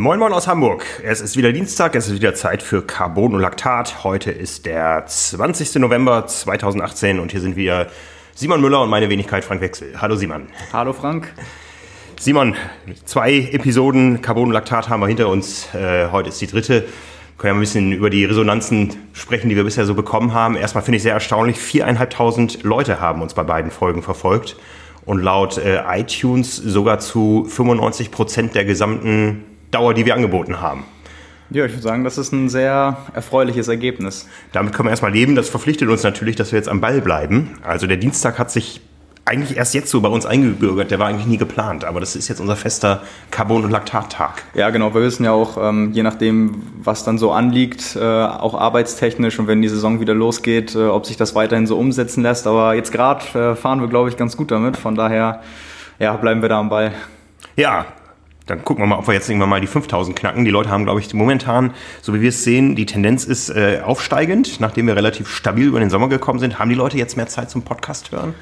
Moin Moin aus Hamburg. Es ist wieder Dienstag, es ist wieder Zeit für Carbon und Laktat. Heute ist der 20. November 2018 und hier sind wir Simon Müller und meine Wenigkeit Frank Wechsel. Hallo Simon. Hallo Frank. Simon, zwei Episoden Carbon und Laktat haben wir hinter uns. Äh, heute ist die dritte. Können wir ein bisschen über die Resonanzen sprechen, die wir bisher so bekommen haben. Erstmal finde ich sehr erstaunlich, viereinhalbtausend Leute haben uns bei beiden Folgen verfolgt und laut äh, iTunes sogar zu 95 Prozent der gesamten Dauer, die wir angeboten haben. Ja, ich würde sagen, das ist ein sehr erfreuliches Ergebnis. Damit können wir erstmal leben. Das verpflichtet uns natürlich, dass wir jetzt am Ball bleiben. Also der Dienstag hat sich eigentlich erst jetzt so bei uns eingebürgert. Der war eigentlich nie geplant, aber das ist jetzt unser fester Carbon- und Laktattag. Ja, genau. Wir wissen ja auch, ähm, je nachdem, was dann so anliegt, äh, auch arbeitstechnisch und wenn die Saison wieder losgeht, äh, ob sich das weiterhin so umsetzen lässt. Aber jetzt gerade äh, fahren wir, glaube ich, ganz gut damit. Von daher, ja, bleiben wir da am Ball. Ja, dann gucken wir mal, ob wir jetzt irgendwann mal die 5000 knacken. Die Leute haben, glaube ich, momentan, so wie wir es sehen, die Tendenz ist äh, aufsteigend. Nachdem wir relativ stabil über den Sommer gekommen sind, haben die Leute jetzt mehr Zeit zum Podcast hören.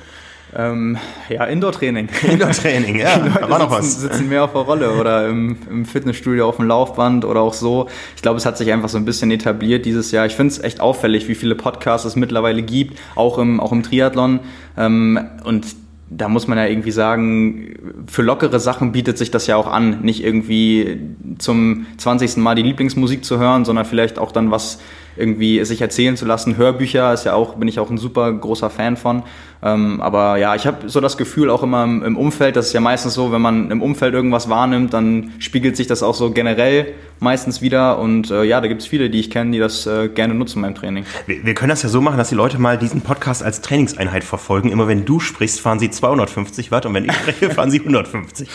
Ähm, ja, Indoor-Training. Indoor-Training, ja, die Leute da war noch was. sitzen mehr auf der Rolle oder im, im, Fitnessstudio auf dem Laufband oder auch so. Ich glaube, es hat sich einfach so ein bisschen etabliert dieses Jahr. Ich finde es echt auffällig, wie viele Podcasts es mittlerweile gibt, auch im, auch im Triathlon. Ähm, und da muss man ja irgendwie sagen, für lockere Sachen bietet sich das ja auch an, nicht irgendwie zum 20. Mal die Lieblingsmusik zu hören, sondern vielleicht auch dann was irgendwie sich erzählen zu lassen. Hörbücher ist ja auch, bin ich auch ein super großer Fan von. Ähm, aber ja, ich habe so das Gefühl auch immer im, im, Umfeld, das ist ja meistens so, wenn man im Umfeld irgendwas wahrnimmt, dann spiegelt sich das auch so generell meistens wieder. Und äh, ja, da gibt es viele, die ich kenne, die das äh, gerne nutzen beim Training. Wir, wir, können das ja so machen, dass die Leute mal diesen Podcast als Trainingseinheit verfolgen. Immer wenn du sprichst, fahren sie 250 Watt und wenn ich spreche, fahren sie 150.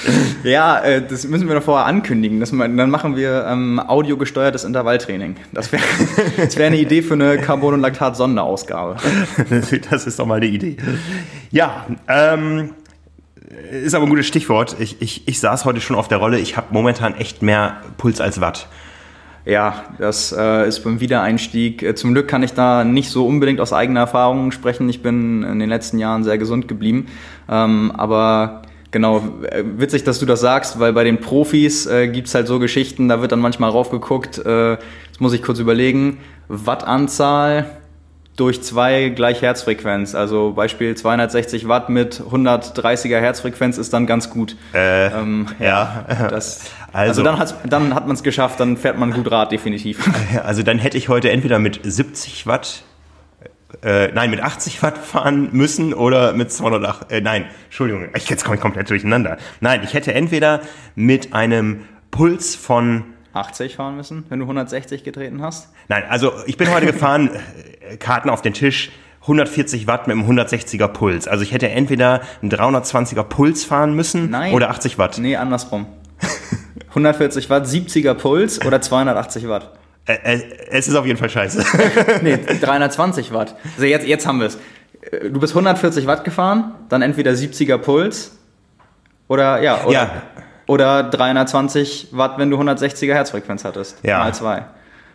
ja, äh, das müssen wir noch vorher ankündigen. Das, dann machen wir ähm, audiogesteuertes Intervalltraining. Das wäre wär eine Idee für eine Carbon- und Laktat-Sonderausgabe. das ist doch mal eine Idee. Ja, ähm, ist aber ein gutes Stichwort. Ich, ich, ich saß heute schon auf der Rolle. Ich habe momentan echt mehr Puls als Watt. Ja, das äh, ist beim Wiedereinstieg. Äh, zum Glück kann ich da nicht so unbedingt aus eigener Erfahrung sprechen. Ich bin in den letzten Jahren sehr gesund geblieben. Ähm, aber genau, äh, witzig, dass du das sagst, weil bei den Profis äh, gibt es halt so Geschichten, da wird dann manchmal raufgeguckt, äh, jetzt muss ich kurz überlegen, Wattanzahl durch zwei gleich Herzfrequenz. Also Beispiel 260 Watt mit 130er Herzfrequenz ist dann ganz gut. Äh, ähm, ja. ja. Das, also, also, dann, dann hat man es geschafft, dann fährt man gut Rad, definitiv. Also dann hätte ich heute entweder mit 70 Watt äh, nein, mit 80 Watt fahren müssen oder mit 208, äh, nein, Entschuldigung, ich, jetzt komme ich komplett durcheinander. Nein, ich hätte entweder mit einem Puls von 80 fahren müssen, wenn du 160 getreten hast? Nein, also ich bin heute gefahren, äh, Karten auf den Tisch, 140 Watt mit einem 160er Puls. Also ich hätte entweder einen 320er Puls fahren müssen Nein. oder 80 Watt. Nee, andersrum. 140 Watt, 70er Puls oder 280 Watt. Äh, äh, es ist auf jeden Fall scheiße. nee, 320 Watt. Also jetzt, jetzt haben wir es. Du bist 140 Watt gefahren, dann entweder 70er Puls oder ja, oder, ja. Oder 320 Watt, wenn du 160er Herzfrequenz hattest. Ja. Mal zwei.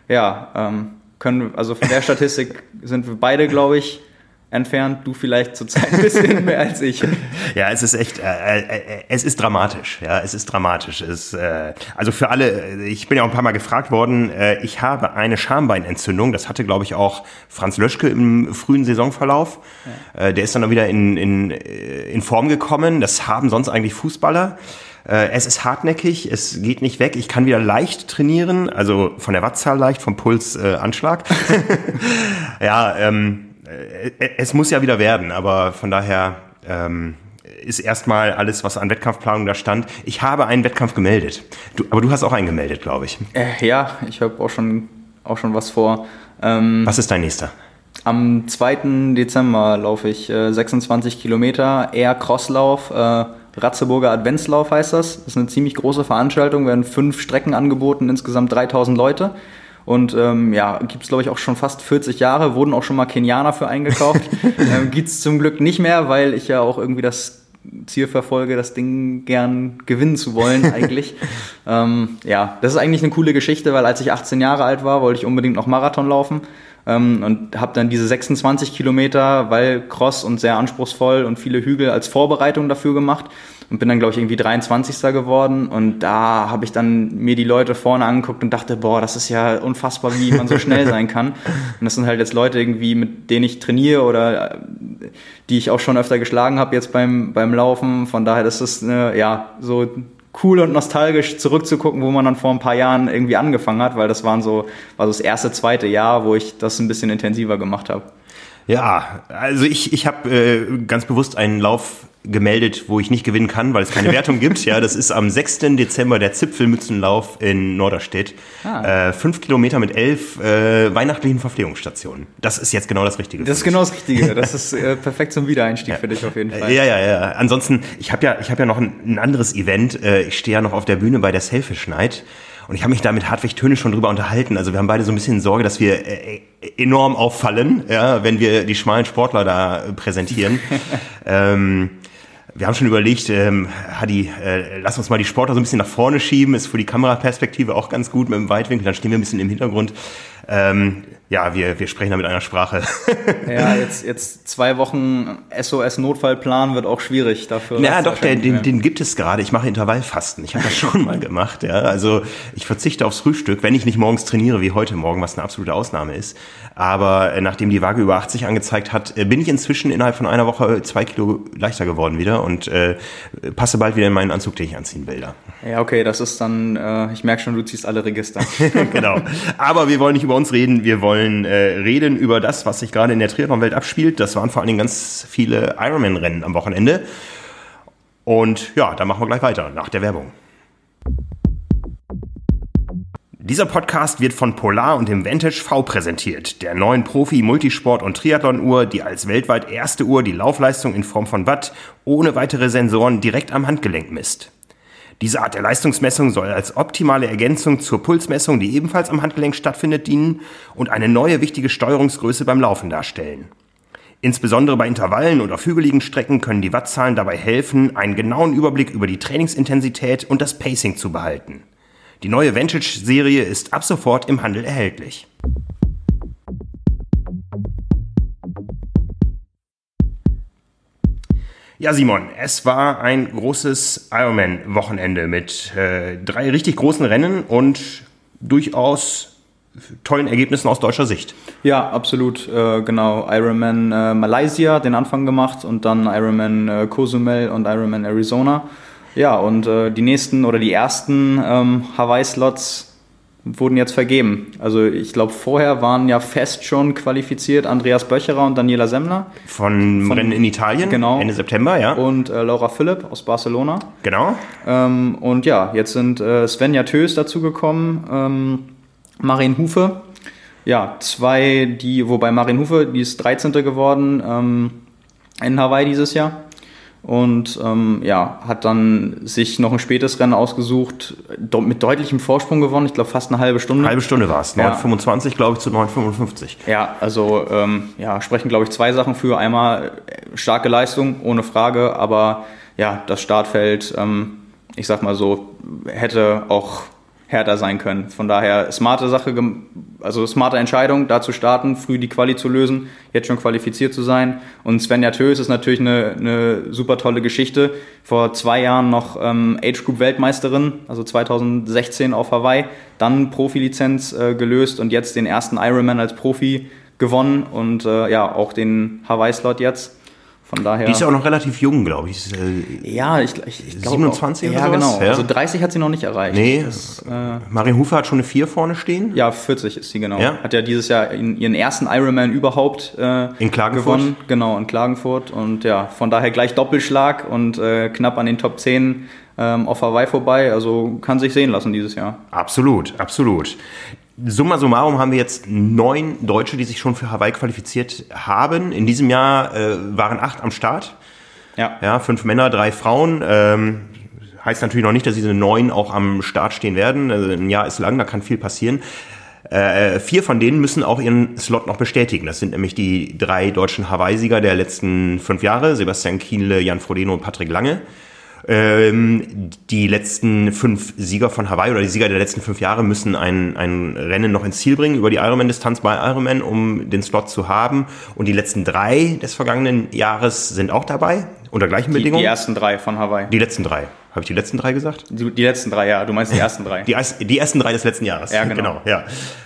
Ja, ähm, können, also von der Statistik sind wir beide, glaube ich, entfernt. Du vielleicht zurzeit ein bisschen mehr als ich. Ja, es ist echt, äh, äh, es ist dramatisch. Ja, es ist dramatisch. Es, äh, also für alle, ich bin ja auch ein paar Mal gefragt worden. Äh, ich habe eine Schambeinentzündung. Das hatte, glaube ich, auch Franz Löschke im frühen Saisonverlauf. Ja. Äh, der ist dann wieder in, in, äh, in Form gekommen. Das haben sonst eigentlich Fußballer. Äh, es ist hartnäckig, es geht nicht weg. Ich kann wieder leicht trainieren, also von der Wattzahl leicht, vom Puls äh, Anschlag. ja, ähm, äh, es muss ja wieder werden, aber von daher ähm, ist erstmal alles, was an Wettkampfplanung da stand. Ich habe einen Wettkampf gemeldet. Du, aber du hast auch einen gemeldet, glaube ich. Äh, ja, ich habe auch schon, auch schon was vor. Ähm, was ist dein nächster? Am 2. Dezember laufe ich äh, 26 Kilometer, eher Crosslauf. Äh, Ratzeburger Adventslauf heißt das. Das ist eine ziemlich große Veranstaltung, werden fünf Strecken angeboten, insgesamt 3000 Leute. Und ähm, ja, gibt es, glaube ich, auch schon fast 40 Jahre, wurden auch schon mal Kenianer für eingekauft. ähm, gibt es zum Glück nicht mehr, weil ich ja auch irgendwie das Ziel verfolge, das Ding gern gewinnen zu wollen eigentlich. ähm, ja, das ist eigentlich eine coole Geschichte, weil als ich 18 Jahre alt war, wollte ich unbedingt noch Marathon laufen ähm, und habe dann diese 26 Kilometer, weil Cross und sehr anspruchsvoll und viele Hügel als Vorbereitung dafür gemacht und bin dann, glaube ich, irgendwie 23. geworden. Und da habe ich dann mir die Leute vorne angeguckt und dachte, boah, das ist ja unfassbar, wie man so schnell sein kann. Und das sind halt jetzt Leute irgendwie, mit denen ich trainiere oder äh, die ich auch schon öfter geschlagen habe jetzt beim, beim Laufen. Von daher ist es, äh, ja, so cool und nostalgisch zurückzugucken, wo man dann vor ein paar Jahren irgendwie angefangen hat, weil das waren so, war so das erste, zweite Jahr, wo ich das ein bisschen intensiver gemacht habe. Ja, also ich, ich habe äh, ganz bewusst einen Lauf gemeldet, wo ich nicht gewinnen kann, weil es keine Wertung gibt. Ja, das ist am 6. Dezember der Zipfelmützenlauf in Norderstedt. Ah. Äh, fünf Kilometer mit elf äh, weihnachtlichen Verpflegungsstationen. Das ist jetzt genau das Richtige. Das ist genau das Richtige. Das ist äh, perfekt zum Wiedereinstieg ja. für dich auf jeden Fall. Ja, ja, ja. Ansonsten, ich habe ja, ich habe ja noch ein, ein anderes Event. Äh, ich stehe ja noch auf der Bühne bei der Selfish Night. Und ich habe mich da mit Hartwig Töne schon drüber unterhalten. Also wir haben beide so ein bisschen Sorge, dass wir äh, enorm auffallen, ja, wenn wir die schmalen Sportler da präsentieren. ähm, wir haben schon überlegt, ähm, Hadi, äh, lass uns mal die Sportler so ein bisschen nach vorne schieben. Ist für die Kameraperspektive auch ganz gut mit dem Weitwinkel. Dann stehen wir ein bisschen im Hintergrund. Ähm, ja, wir, wir sprechen da mit einer Sprache. ja, jetzt, jetzt zwei Wochen SOS-Notfallplan wird auch schwierig dafür. Ja, doch, der, den, den gibt es gerade. Ich mache Intervallfasten. Ich habe das schon mal gemacht. Ja. Also ich verzichte aufs Frühstück, wenn ich nicht morgens trainiere wie heute Morgen, was eine absolute Ausnahme ist. Aber äh, nachdem die Waage über 80 angezeigt hat, äh, bin ich inzwischen innerhalb von einer Woche zwei Kilo leichter geworden wieder und äh, passe bald wieder in meinen Anzug, den ich anziehen will. Da. Ja, okay, das ist dann, äh, ich merke schon, du ziehst alle Register. genau. Aber wir wollen nicht über uns reden, wir wollen äh, reden über das, was sich gerade in der Triathlon-Welt abspielt. Das waren vor allen Dingen ganz viele Ironman-Rennen am Wochenende. Und ja, dann machen wir gleich weiter nach der Werbung. Dieser Podcast wird von Polar und dem Vantage V präsentiert, der neuen Profi-Multisport- und Triathlon-Uhr, die als weltweit erste Uhr die Laufleistung in Form von Watt ohne weitere Sensoren direkt am Handgelenk misst. Diese Art der Leistungsmessung soll als optimale Ergänzung zur Pulsmessung, die ebenfalls am Handgelenk stattfindet, dienen und eine neue wichtige Steuerungsgröße beim Laufen darstellen. Insbesondere bei Intervallen auf hügeligen Strecken können die Wattzahlen dabei helfen, einen genauen Überblick über die Trainingsintensität und das Pacing zu behalten. Die neue Vantage-Serie ist ab sofort im Handel erhältlich. Ja, Simon, es war ein großes Ironman-Wochenende mit äh, drei richtig großen Rennen und durchaus tollen Ergebnissen aus deutscher Sicht. Ja, absolut, äh, genau. Ironman äh, Malaysia den Anfang gemacht und dann Ironman äh, Cozumel und Ironman Arizona. Ja, und äh, die nächsten oder die ersten ähm, Hawaii-Slots wurden jetzt vergeben. Also ich glaube, vorher waren ja fest schon qualifiziert Andreas Böcherer und Daniela Semmler. Von, Von Rennen in Italien, genau. Ende September, ja. Und äh, Laura Philipp aus Barcelona. Genau. Ähm, und ja, jetzt sind äh, Svenja Tös dazugekommen, ähm, Marin Hufe. Ja, zwei, die, wobei Marin Hufe, die ist 13. geworden ähm, in Hawaii dieses Jahr und ähm, ja, hat dann sich noch ein spätes Rennen ausgesucht, mit deutlichem Vorsprung gewonnen, ich glaube fast eine halbe Stunde. Halbe Stunde war es, 9,25 ja. glaube ich zu 9,55. Ja, also ähm, ja, sprechen glaube ich zwei Sachen für. Einmal äh, starke Leistung, ohne Frage, aber ja, das Startfeld, ähm, ich sag mal so, hätte auch härter sein können. Von daher smarte Sache, also smarte Entscheidung, da zu starten, früh die Quali zu lösen, jetzt schon qualifiziert zu sein. Und Svenja Tös ist natürlich eine, eine super tolle Geschichte. Vor zwei Jahren noch ähm, Age Group Weltmeisterin, also 2016 auf Hawaii, dann Profilizenz äh, gelöst und jetzt den ersten Ironman als Profi gewonnen und äh, ja, auch den Hawaii-Slot jetzt. Von daher. Die ist ja auch noch relativ jung, glaube ich. Äh, ja, ich, ich, ich glaube. 27 auch, oder Ja, sowas? genau. Ja. Also 30 hat sie noch nicht erreicht. Nee. Das, äh, Marin Hufer hat schon eine 4 vorne stehen. Ja, 40 ist sie, genau. Ja? Hat ja dieses Jahr in, ihren ersten Ironman überhaupt äh, in Klagenfurt. gewonnen. Genau, in Klagenfurt. Und ja, von daher gleich Doppelschlag und äh, knapp an den Top 10 ähm, auf Hawaii vorbei. Also kann sich sehen lassen dieses Jahr. Absolut, absolut. Summa summarum haben wir jetzt neun Deutsche, die sich schon für Hawaii qualifiziert haben. In diesem Jahr äh, waren acht am Start. Ja. ja. Fünf Männer, drei Frauen. Ähm, heißt natürlich noch nicht, dass diese neun auch am Start stehen werden. Also ein Jahr ist lang, da kann viel passieren. Äh, vier von denen müssen auch ihren Slot noch bestätigen. Das sind nämlich die drei deutschen Hawaii-Sieger der letzten fünf Jahre, Sebastian Kienle, Jan Frodeno und Patrick Lange. Ähm, die letzten fünf Sieger von Hawaii oder die Sieger der letzten fünf Jahre müssen ein, ein Rennen noch ins Ziel bringen über die Ironman-Distanz bei Ironman, um den Slot zu haben. Und die letzten drei des vergangenen Jahres sind auch dabei, unter gleichen Die, Bedingungen. die ersten drei von Hawaii. Die letzten drei. Habe ich die letzten drei gesagt? Die, die letzten drei, ja. Du meinst die ersten drei. Die, die ersten drei des letzten Jahres. Ja, genau. ja.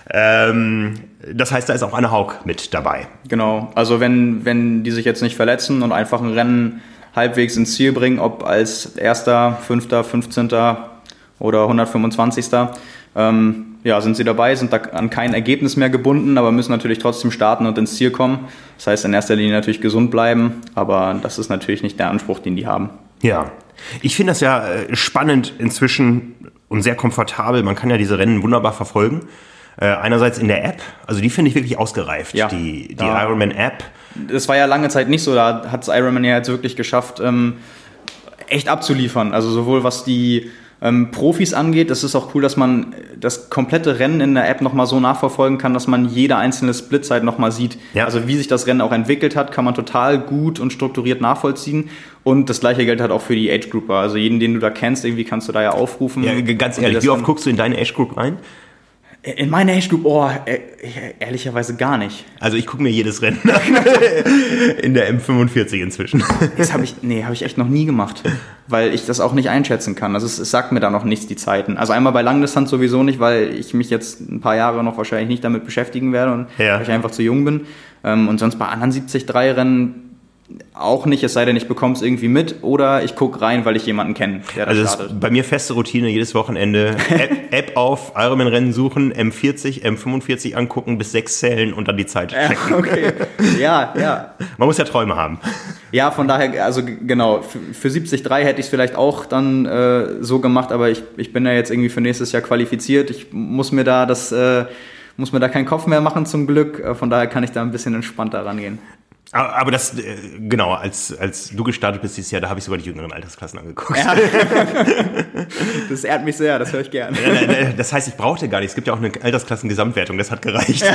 Ähm, das heißt, da ist auch Anne Haug mit dabei. Genau, also wenn, wenn die sich jetzt nicht verletzen und einfach ein Rennen halbwegs ins Ziel bringen, ob als Erster, Fünfter, 15. oder 125. Ähm, ja, sind sie dabei, sind da an kein Ergebnis mehr gebunden, aber müssen natürlich trotzdem starten und ins Ziel kommen. Das heißt in erster Linie natürlich gesund bleiben, aber das ist natürlich nicht der Anspruch, den die haben. Ja. Ich finde das ja äh, spannend inzwischen und sehr komfortabel. Man kann ja diese Rennen wunderbar verfolgen. Äh, einerseits in der App, also die finde ich wirklich ausgereift. Ja. Die, die Ja. Ironman-App. Das war ja lange Zeit nicht so, da hat es Ironman ja jetzt wirklich geschafft, ähm, echt abzuliefern. Also sowohl was die ähm, Profis angeht, das ist auch cool, dass man das komplette Rennen in der App nochmal so nachverfolgen kann, dass man jede einzelne Splitzeit nochmal sieht. Ja. Also wie sich das Rennen auch entwickelt hat, kann man total gut und strukturiert nachvollziehen. Und das gleiche gilt halt auch für die Age Grouper. Also jeden, den du da kennst, irgendwie kannst du da ja aufrufen. Ja, ganz ehrlich, wie oft guckst du in deine Age Group rein? In meine Age Group, oh, äh, ehrlicherweise gar nicht. Also ich gucke mir jedes Rennen an. in der M45 inzwischen. Das habe ich, nee, habe ich echt noch nie gemacht, weil ich das auch nicht einschätzen kann. Also es, es sagt mir da noch nichts, die Zeiten. Also einmal bei Langdistanz sowieso nicht, weil ich mich jetzt ein paar Jahre noch wahrscheinlich nicht damit beschäftigen werde und Ja. weil ich einfach zu jung bin. Ähm, und sonst bei anderen 73-Rennen auch nicht, es sei denn, ich bekomme es irgendwie mit oder ich gucke rein, weil ich jemanden kenne, der da Also startet. ist bei mir feste Routine, jedes Wochenende App, App auf, Ironman-Rennen suchen, M40, M45 angucken, bis sechs zählen und dann die Zeit Ja, checken. okay. Ja, ja. Man muss ja Träume haben. Ja, von daher, also genau, für, für 73 hätte ich es vielleicht auch dann äh, so gemacht, aber ich, ich bin ja jetzt irgendwie für nächstes Jahr qualifiziert. Ich muss mir da das, äh, muss mir da keinen Kopf mehr machen zum Glück. Äh, Von daher kann ich da ein bisschen entspannter rangehen. Aber das, äh, genau, als, als du gestartet bist dieses Jahr, da habe ich sogar die jüngeren Altersklassen angeguckt. Das ehrt mich sehr, das höre ich gerne. Das heißt, ich brauchte gar nicht. Es gibt ja auch eine Altersklassen-Gesamtwertung, das hat gereicht.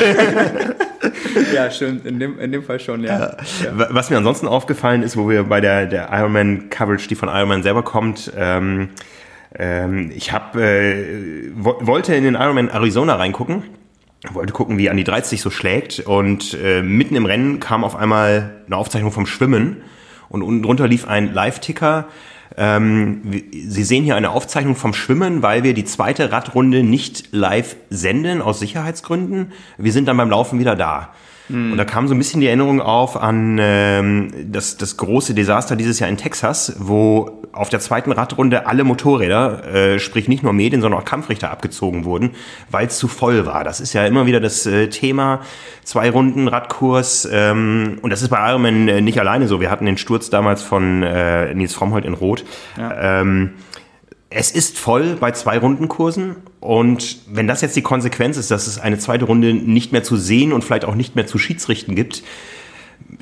Ja, stimmt, in dem, in dem Fall schon, ja. ja. Was mir ansonsten aufgefallen ist, wo wir bei der, der Ironman-Coverage, die von Ironman selber kommt, ähm, ähm, ich hab, äh, wo, wollte in den Ironman Arizona reingucken, wollte gucken, wie Andi 30 so schlägt und äh, mitten im Rennen kam auf einmal eine Aufzeichnung vom Schwimmen und unten drunter lief ein Live-Ticker. Ähm, Sie sehen hier eine Aufzeichnung vom Schwimmen, weil wir die zweite Radrunde nicht live senden aus Sicherheitsgründen. Wir sind dann beim Laufen wieder da. Und da kam so ein bisschen die Erinnerung auf an ähm, das, das große Desaster dieses Jahr in Texas, wo auf der zweiten Radrunde alle Motorräder, äh, sprich nicht nur Medien, sondern auch Kampfrichter abgezogen wurden, weil es zu voll war. Das ist ja immer wieder das äh, Thema. Zwei Runden Radkurs. Ähm, und das ist bei Ironman äh, nicht alleine so. Wir hatten den Sturz damals von äh, Nils Frommholt in Rot. Ähm, es ist voll bei zwei Rundenkursen und wenn das jetzt die Konsequenz ist, dass es eine zweite Runde nicht mehr zu sehen und vielleicht auch nicht mehr zu Schiedsrichten gibt,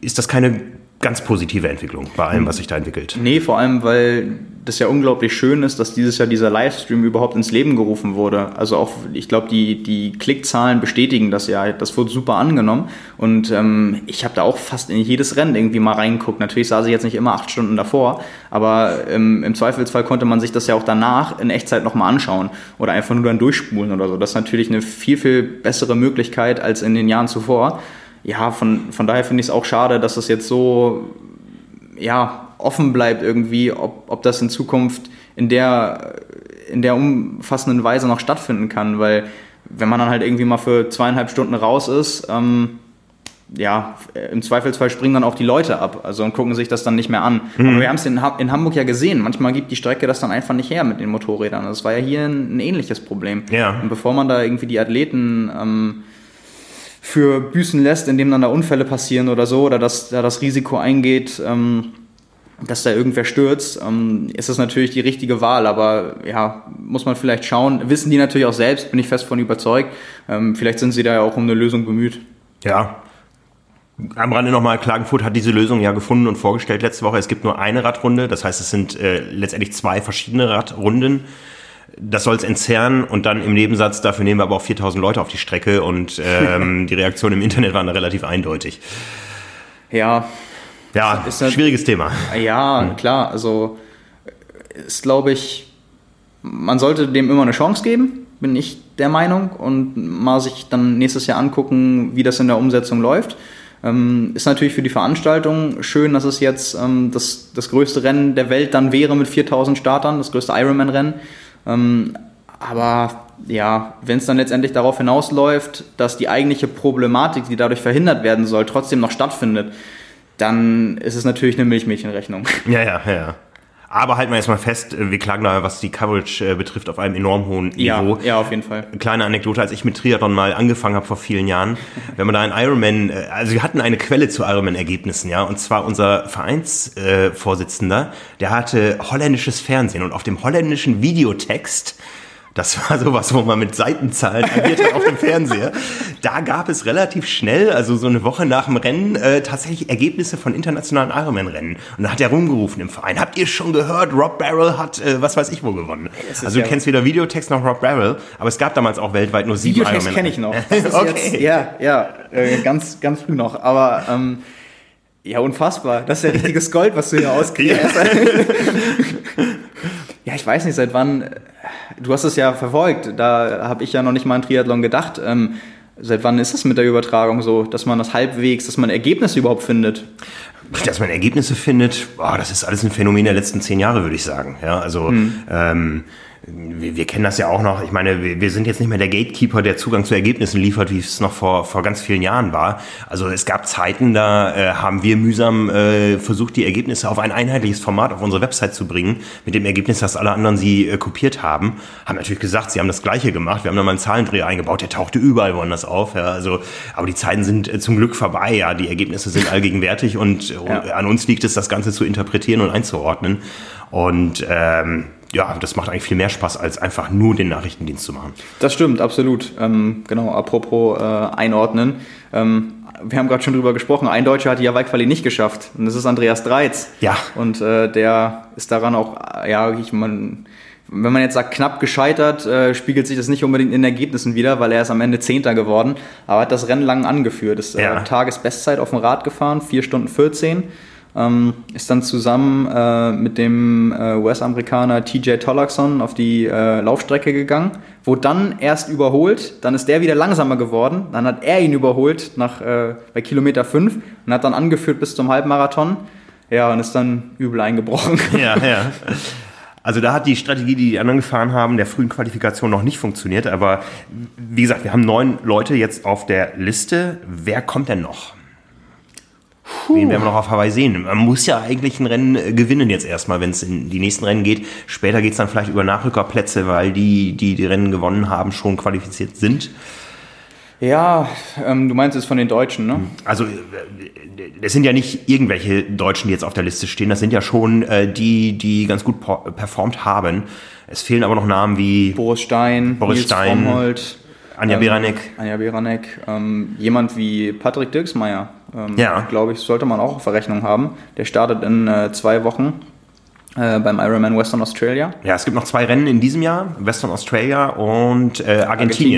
ist das keine ganz positive Entwicklung bei allem, was sich da entwickelt. Nee, vor allem, weil das ja unglaublich schön ist, dass dieses Jahr dieser Livestream überhaupt ins Leben gerufen wurde. Also auch, ich glaube, die, die Klickzahlen bestätigen das ja. Das wurde super angenommen. Und ähm, ich habe da auch fast in jedes Rennen irgendwie mal reingeguckt. Natürlich saß ich jetzt nicht immer acht Stunden davor, aber ähm, im Zweifelsfall konnte man sich das ja auch danach in Echtzeit nochmal anschauen oder einfach nur dann durchspulen oder so. Das ist natürlich eine viel, viel bessere Möglichkeit als in den Jahren zuvor. Ja, von, von daher finde ich es auch schade, dass es jetzt so ja, offen bleibt irgendwie, ob, ob das in Zukunft in der, in der umfassenden Weise noch stattfinden kann, weil wenn man dann halt irgendwie mal für zweieinhalb Stunden raus ist, ähm, ja, im Zweifelsfall springen dann auch die Leute ab, also und gucken sich das dann nicht mehr an. Aber wir haben es in, Ha- in Hamburg ja gesehen, manchmal gibt die Strecke das dann einfach nicht her mit den Motorrädern. Das war ja hier ein, ein ähnliches Problem. Ja. Und bevor man da irgendwie die Athleten ähm, für büßen lässt, indem dann da Unfälle passieren oder so, oder dass da das Risiko eingeht, ähm, dass da irgendwer stürzt, ähm, ist das natürlich die richtige Wahl. Aber ja, muss man vielleicht schauen. Wissen die natürlich auch selbst, bin ich fest von überzeugt. Ähm, vielleicht sind sie da ja auch um eine Lösung bemüht. Ja. Am Rande nochmal, Klagenfurt hat diese Lösung ja gefunden und vorgestellt letzte Woche. Es gibt nur eine Radrunde, das heißt, es sind äh, letztendlich zwei verschiedene Radrunden. Das soll es entzerren und dann im Nebensatz, dafür nehmen wir aber auch 4000 Leute auf die Strecke und ähm, die Reaktionen im Internet waren da relativ eindeutig. Ja, Ja, Ist das- schwieriges Thema. Ja, klar, also ist, glaube ich, man sollte dem immer eine Chance geben, bin ich der Meinung, und mal sich dann nächstes Jahr angucken, wie das in der Umsetzung läuft. Ähm, ist natürlich für die Veranstaltung schön, dass es jetzt ähm, das, das größte Rennen der Welt dann wäre mit 4000 Startern, das größte Ironman-Rennen. Ähm, aber ja, wenn es dann letztendlich darauf hinausläuft, dass die eigentliche Problematik, die dadurch verhindert werden soll, trotzdem noch stattfindet, dann ist es natürlich eine Milchmädchenrechnung. Ja, ja, ja. Aber halten wir jetzt mal fest, äh, wir klagen da, was die Coverage äh, betrifft, auf einem enorm hohen Niveau. Ja, ja, auf jeden Fall. Kleine Anekdote, als ich mit Triathlon mal angefangen habe vor vielen Jahren, wenn man da ein Ironman, äh, also wir hatten eine Quelle zu Ironman-Ergebnissen, ja, und zwar unser Vereinsvorsitzender, der hatte holländisches Fernsehen und auf dem holländischen Videotext das war sowas, wo man mit Seitenzahlen agiert hat auf dem Fernseher. Da gab es relativ schnell, also so eine Woche nach dem Rennen, äh, tatsächlich Ergebnisse von internationalen Ironman-Rennen. Und da hat er rumgerufen im Verein. Habt ihr schon gehört, Rob Barrel hat äh, was weiß ich wo gewonnen. Also du ja kennst weder Videotext noch Rob Barrel, aber es gab damals auch weltweit nur sieben Videotext kenne ich noch. okay. Jetzt, ja, ja, äh, ganz, ganz früh noch. Aber ähm, ja, unfassbar. Das ist ja richtiges Gold, was du hier auskriegst. ja, ich weiß nicht, seit wann Du hast es ja verfolgt, da habe ich ja noch nicht mal an Triathlon gedacht. Ähm, seit wann ist es mit der Übertragung so, dass man das halbwegs, dass man Ergebnisse überhaupt findet? Dass man Ergebnisse findet, oh, das ist alles ein Phänomen der letzten zehn Jahre, würde ich sagen. Ja, also hm. ähm, wir, wir kennen das ja auch noch. Ich meine, wir, wir sind jetzt nicht mehr der Gatekeeper, der Zugang zu Ergebnissen liefert, wie es noch vor, vor ganz vielen Jahren war. Also es gab Zeiten, da äh, haben wir mühsam äh, versucht, die Ergebnisse auf ein einheitliches Format auf unsere Website zu bringen, mit dem Ergebnis, dass alle anderen sie äh, kopiert haben. Haben natürlich gesagt, sie haben das Gleiche gemacht. Wir haben da mal einen Zahlendreher eingebaut, der tauchte überall woanders auf. Ja, also, aber die Zeiten sind äh, zum Glück vorbei. Ja, die Ergebnisse sind allgegenwärtig und ja. an uns liegt es, das Ganze zu interpretieren und einzuordnen. Und ähm, ja, das macht eigentlich viel mehr Spaß, als einfach nur den Nachrichtendienst zu machen. Das stimmt, absolut. Ähm, genau, apropos äh, einordnen. Ähm, wir haben gerade schon drüber gesprochen, ein Deutscher hat die Hawaii-Quali nicht geschafft. Und das ist Andreas Dreiz. Ja. Und äh, der ist daran auch, ja, ich meine, wenn man jetzt sagt, knapp gescheitert, äh, spiegelt sich das nicht unbedingt in Ergebnissen wieder, weil er ist am Ende Zehnter geworden, aber hat das Rennen lang angeführt. Ist äh, ja. Tagesbestzeit auf dem Rad gefahren, 4 Stunden 14 ähm, ist dann zusammen äh, mit dem äh, US-Amerikaner TJ Tollakson auf die äh, Laufstrecke gegangen, wurde dann erst überholt, dann ist der wieder langsamer geworden, dann hat er ihn überholt nach, äh, bei Kilometer 5 und hat dann angeführt bis zum Halbmarathon. Ja, und ist dann übel eingebrochen. Ja, ja. Also da hat die Strategie, die die anderen gefahren haben, der frühen Qualifikation noch nicht funktioniert. Aber wie gesagt, wir haben neun Leute jetzt auf der Liste. Wer kommt denn noch? Puh. Wen werden wir noch auf Hawaii sehen? Man muss ja eigentlich ein Rennen äh, gewinnen jetzt erstmal, wenn es in die nächsten Rennen geht. Später geht es dann vielleicht über Nachrückerplätze, weil die, die die Rennen gewonnen haben, schon qualifiziert sind. Ja, ähm, du meinst es von den Deutschen, ne? Also äh, es sind ja nicht irgendwelche Deutschen, die jetzt auf der Liste stehen. Das sind ja schon äh, die, die ganz gut performt haben. Es fehlen aber noch Namen wie Boris Stein, Boris Nils Stein, Fromhold, Anja ähm, Beranek. Anja Beranek. Ähm, jemand wie Patrick Dirksmeier, ähm, ja. glaube ich, sollte man auch auf Verrechnung haben. Der startet in äh, zwei Wochen äh, beim Ironman Western Australia. Ja, es gibt noch zwei Rennen in diesem Jahr, Western Australia und äh, Argentinien.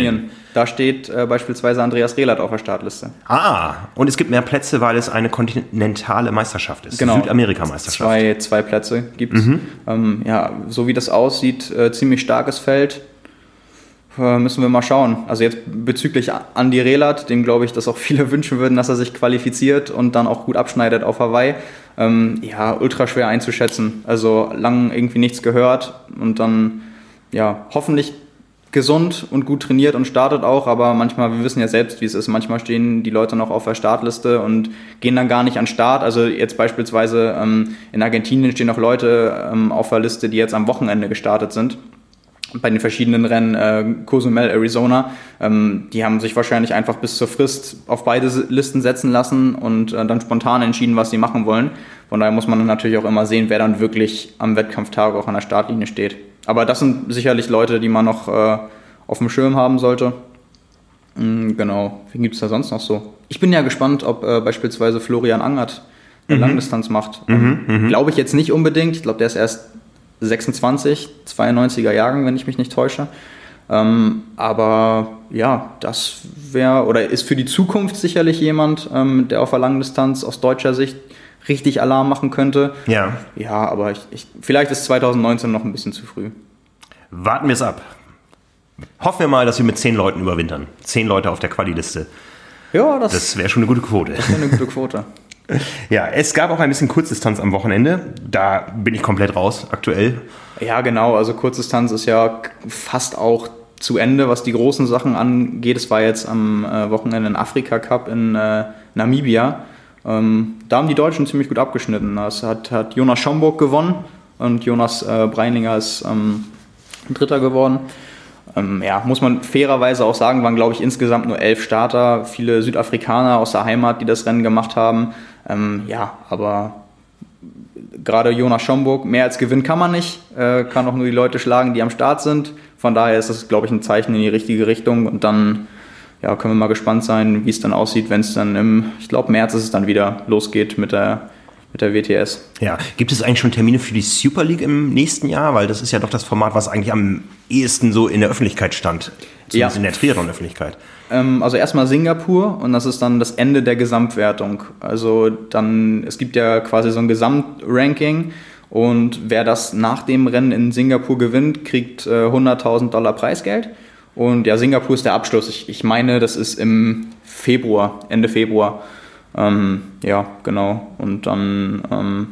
Argentinien. Da steht äh, beispielsweise Andreas Rehlert auf der Startliste. Ah, und es gibt mehr Plätze, weil es eine kontinentale Meisterschaft ist. Genau. Südamerika-Meisterschaft. Zwei, zwei Plätze gibt es. Mhm. Ähm, ja, so wie das aussieht, äh, ziemlich starkes Feld. Äh, müssen wir mal schauen. Also jetzt bezüglich Andy Rehlert, dem glaube ich, dass auch viele wünschen würden, dass er sich qualifiziert und dann auch gut abschneidet auf Hawaii. Ähm, ja, ultra schwer einzuschätzen. Also lang irgendwie nichts gehört und dann ja hoffentlich gesund und gut trainiert und startet auch, aber manchmal, wir wissen ja selbst, wie es ist, manchmal stehen die Leute noch auf der Startliste und gehen dann gar nicht an Start. Also jetzt beispielsweise ähm, in Argentinien stehen noch Leute ähm, auf der Liste, die jetzt am Wochenende gestartet sind bei den verschiedenen Rennen äh, Cozumel, Arizona. Ähm, die haben sich wahrscheinlich einfach bis zur Frist auf beide Listen setzen lassen und äh, dann spontan entschieden, was sie machen wollen. Von daher muss man dann natürlich auch immer sehen, wer dann wirklich am Wettkampftag auch an der Startlinie steht. Aber das sind sicherlich Leute, die man noch äh, auf dem Schirm haben sollte. Mhm, genau. Wen gibt es da sonst noch so? Ich bin ja gespannt, ob äh, beispielsweise Florian Angert eine mhm. Langdistanz macht. Mhm, ähm, Glaube ich jetzt nicht unbedingt. Ich glaube, der ist erst 26, 92er Jahrgang, wenn ich mich nicht täusche. Ähm, aber ja, das wäre oder ist für die Zukunft sicherlich jemand, ähm, der auf der langen Distanz aus deutscher Sicht richtig Alarm machen könnte. Ja. Ja, aber ich, ich, vielleicht ist 2019 noch ein bisschen zu früh. Warten wir es ab. Hoffen wir mal, dass wir mit zehn Leuten überwintern. Zehn Leute auf der Quali-Liste. Ja, das, Das wäre schon eine gute Quote. das wäre eine gute Quote. Ja, es gab auch ein bisschen Kurzdistanz am Wochenende. Da bin ich komplett raus aktuell. Ja, genau. Also Kurzdistanz ist ja fast auch zu Ende, was die großen Sachen angeht. Es war jetzt am äh, Wochenende ein Afrika Cup in äh, Namibia. Ähm, da haben die Deutschen ziemlich gut abgeschnitten. Das hat, hat Jonas Schomburg gewonnen und Jonas äh, Breininger ist ähm, Dritter geworden. Ähm, ja, muss man fairerweise auch sagen, waren glaube ich insgesamt nur elf Starter, viele Südafrikaner aus der Heimat, die das Rennen gemacht haben. Ähm, ja, aber gerade Jonas Schomburg, mehr als Gewinn kann man nicht, äh, kann auch nur die Leute schlagen, die am Start sind. Von daher ist das, glaube ich, ein Zeichen in die richtige Richtung und dann ja, können wir mal gespannt sein, wie es dann aussieht, wenn es dann im, ich glaube, März ist es dann wieder losgeht mit der, mit der WTS. Ja, gibt es eigentlich schon Termine für die Super League im nächsten Jahr? Weil das ist ja doch das Format, was eigentlich am ehesten so in der Öffentlichkeit stand. Zumindest Ja. in der Triathlon-Öffentlichkeit. Ähm, also erstmal Singapur und das ist dann das Ende der Gesamtwertung. Also dann, es gibt ja quasi so ein Gesamtranking und wer das nach dem Rennen in Singapur gewinnt, kriegt äh, 100.000 Dollar Preisgeld. Und ja, Singapur ist der Abschluss. Ich, ich meine, das ist im Februar, Ende Februar. Ähm, ja, genau. Und dann ähm,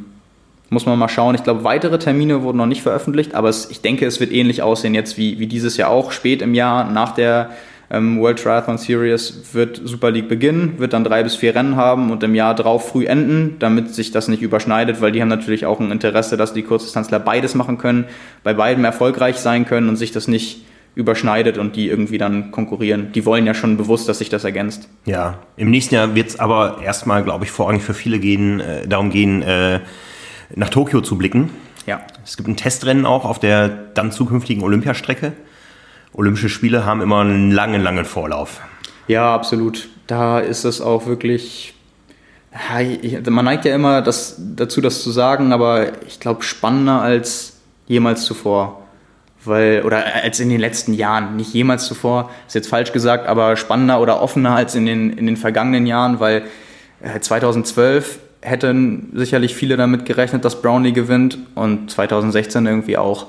muss man mal schauen. Ich glaube, weitere Termine wurden noch nicht veröffentlicht, aber es, ich denke, es wird ähnlich aussehen jetzt wie, wie dieses Jahr auch. Spät im Jahr nach der ähm, World Triathlon Series wird Super League beginnen, wird dann drei bis vier Rennen haben und im Jahr drauf früh enden, damit sich das nicht überschneidet, weil die haben natürlich auch ein Interesse, dass die Kurzdistanzler beides machen können, bei beidem erfolgreich sein können und sich das nicht überschneidet und die irgendwie dann konkurrieren. Die wollen ja schon bewusst, dass sich das ergänzt. Ja, im nächsten Jahr wird es aber erstmal, glaube ich, vorrangig für viele gehen, äh, darum gehen, äh, nach Tokio zu blicken. Ja. Es gibt ein Testrennen auch auf der dann zukünftigen Olympiastrecke. Olympische Spiele haben immer einen langen, langen Vorlauf. Ja, absolut. Da ist es auch wirklich. Man neigt ja immer das, dazu, das zu sagen, aber ich glaube, spannender als jemals zuvor. Weil, oder als in den letzten Jahren. Nicht jemals zuvor, ist jetzt falsch gesagt, aber spannender oder offener als in den, in den vergangenen Jahren, weil äh, 2012 hätten sicherlich viele damit gerechnet, dass Brownlee gewinnt und 2016 irgendwie auch.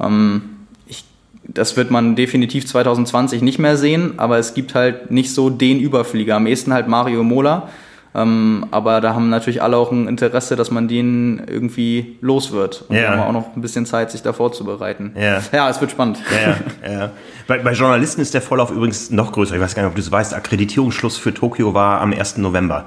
Ähm, ich, das wird man definitiv 2020 nicht mehr sehen, aber es gibt halt nicht so den Überflieger. Am ehesten halt Mario Mola. Ähm, aber da haben natürlich alle auch ein Interesse, dass man den irgendwie los wird. Und Ja. da haben wir auch noch ein bisschen Zeit, sich da vorzubereiten. Ja. ja, es wird spannend. Ja, ja. Bei, bei Journalisten ist der Vorlauf übrigens noch größer. Ich weiß gar nicht, ob du es weißt. Akkreditierungsschluss für Tokio war am 1. November.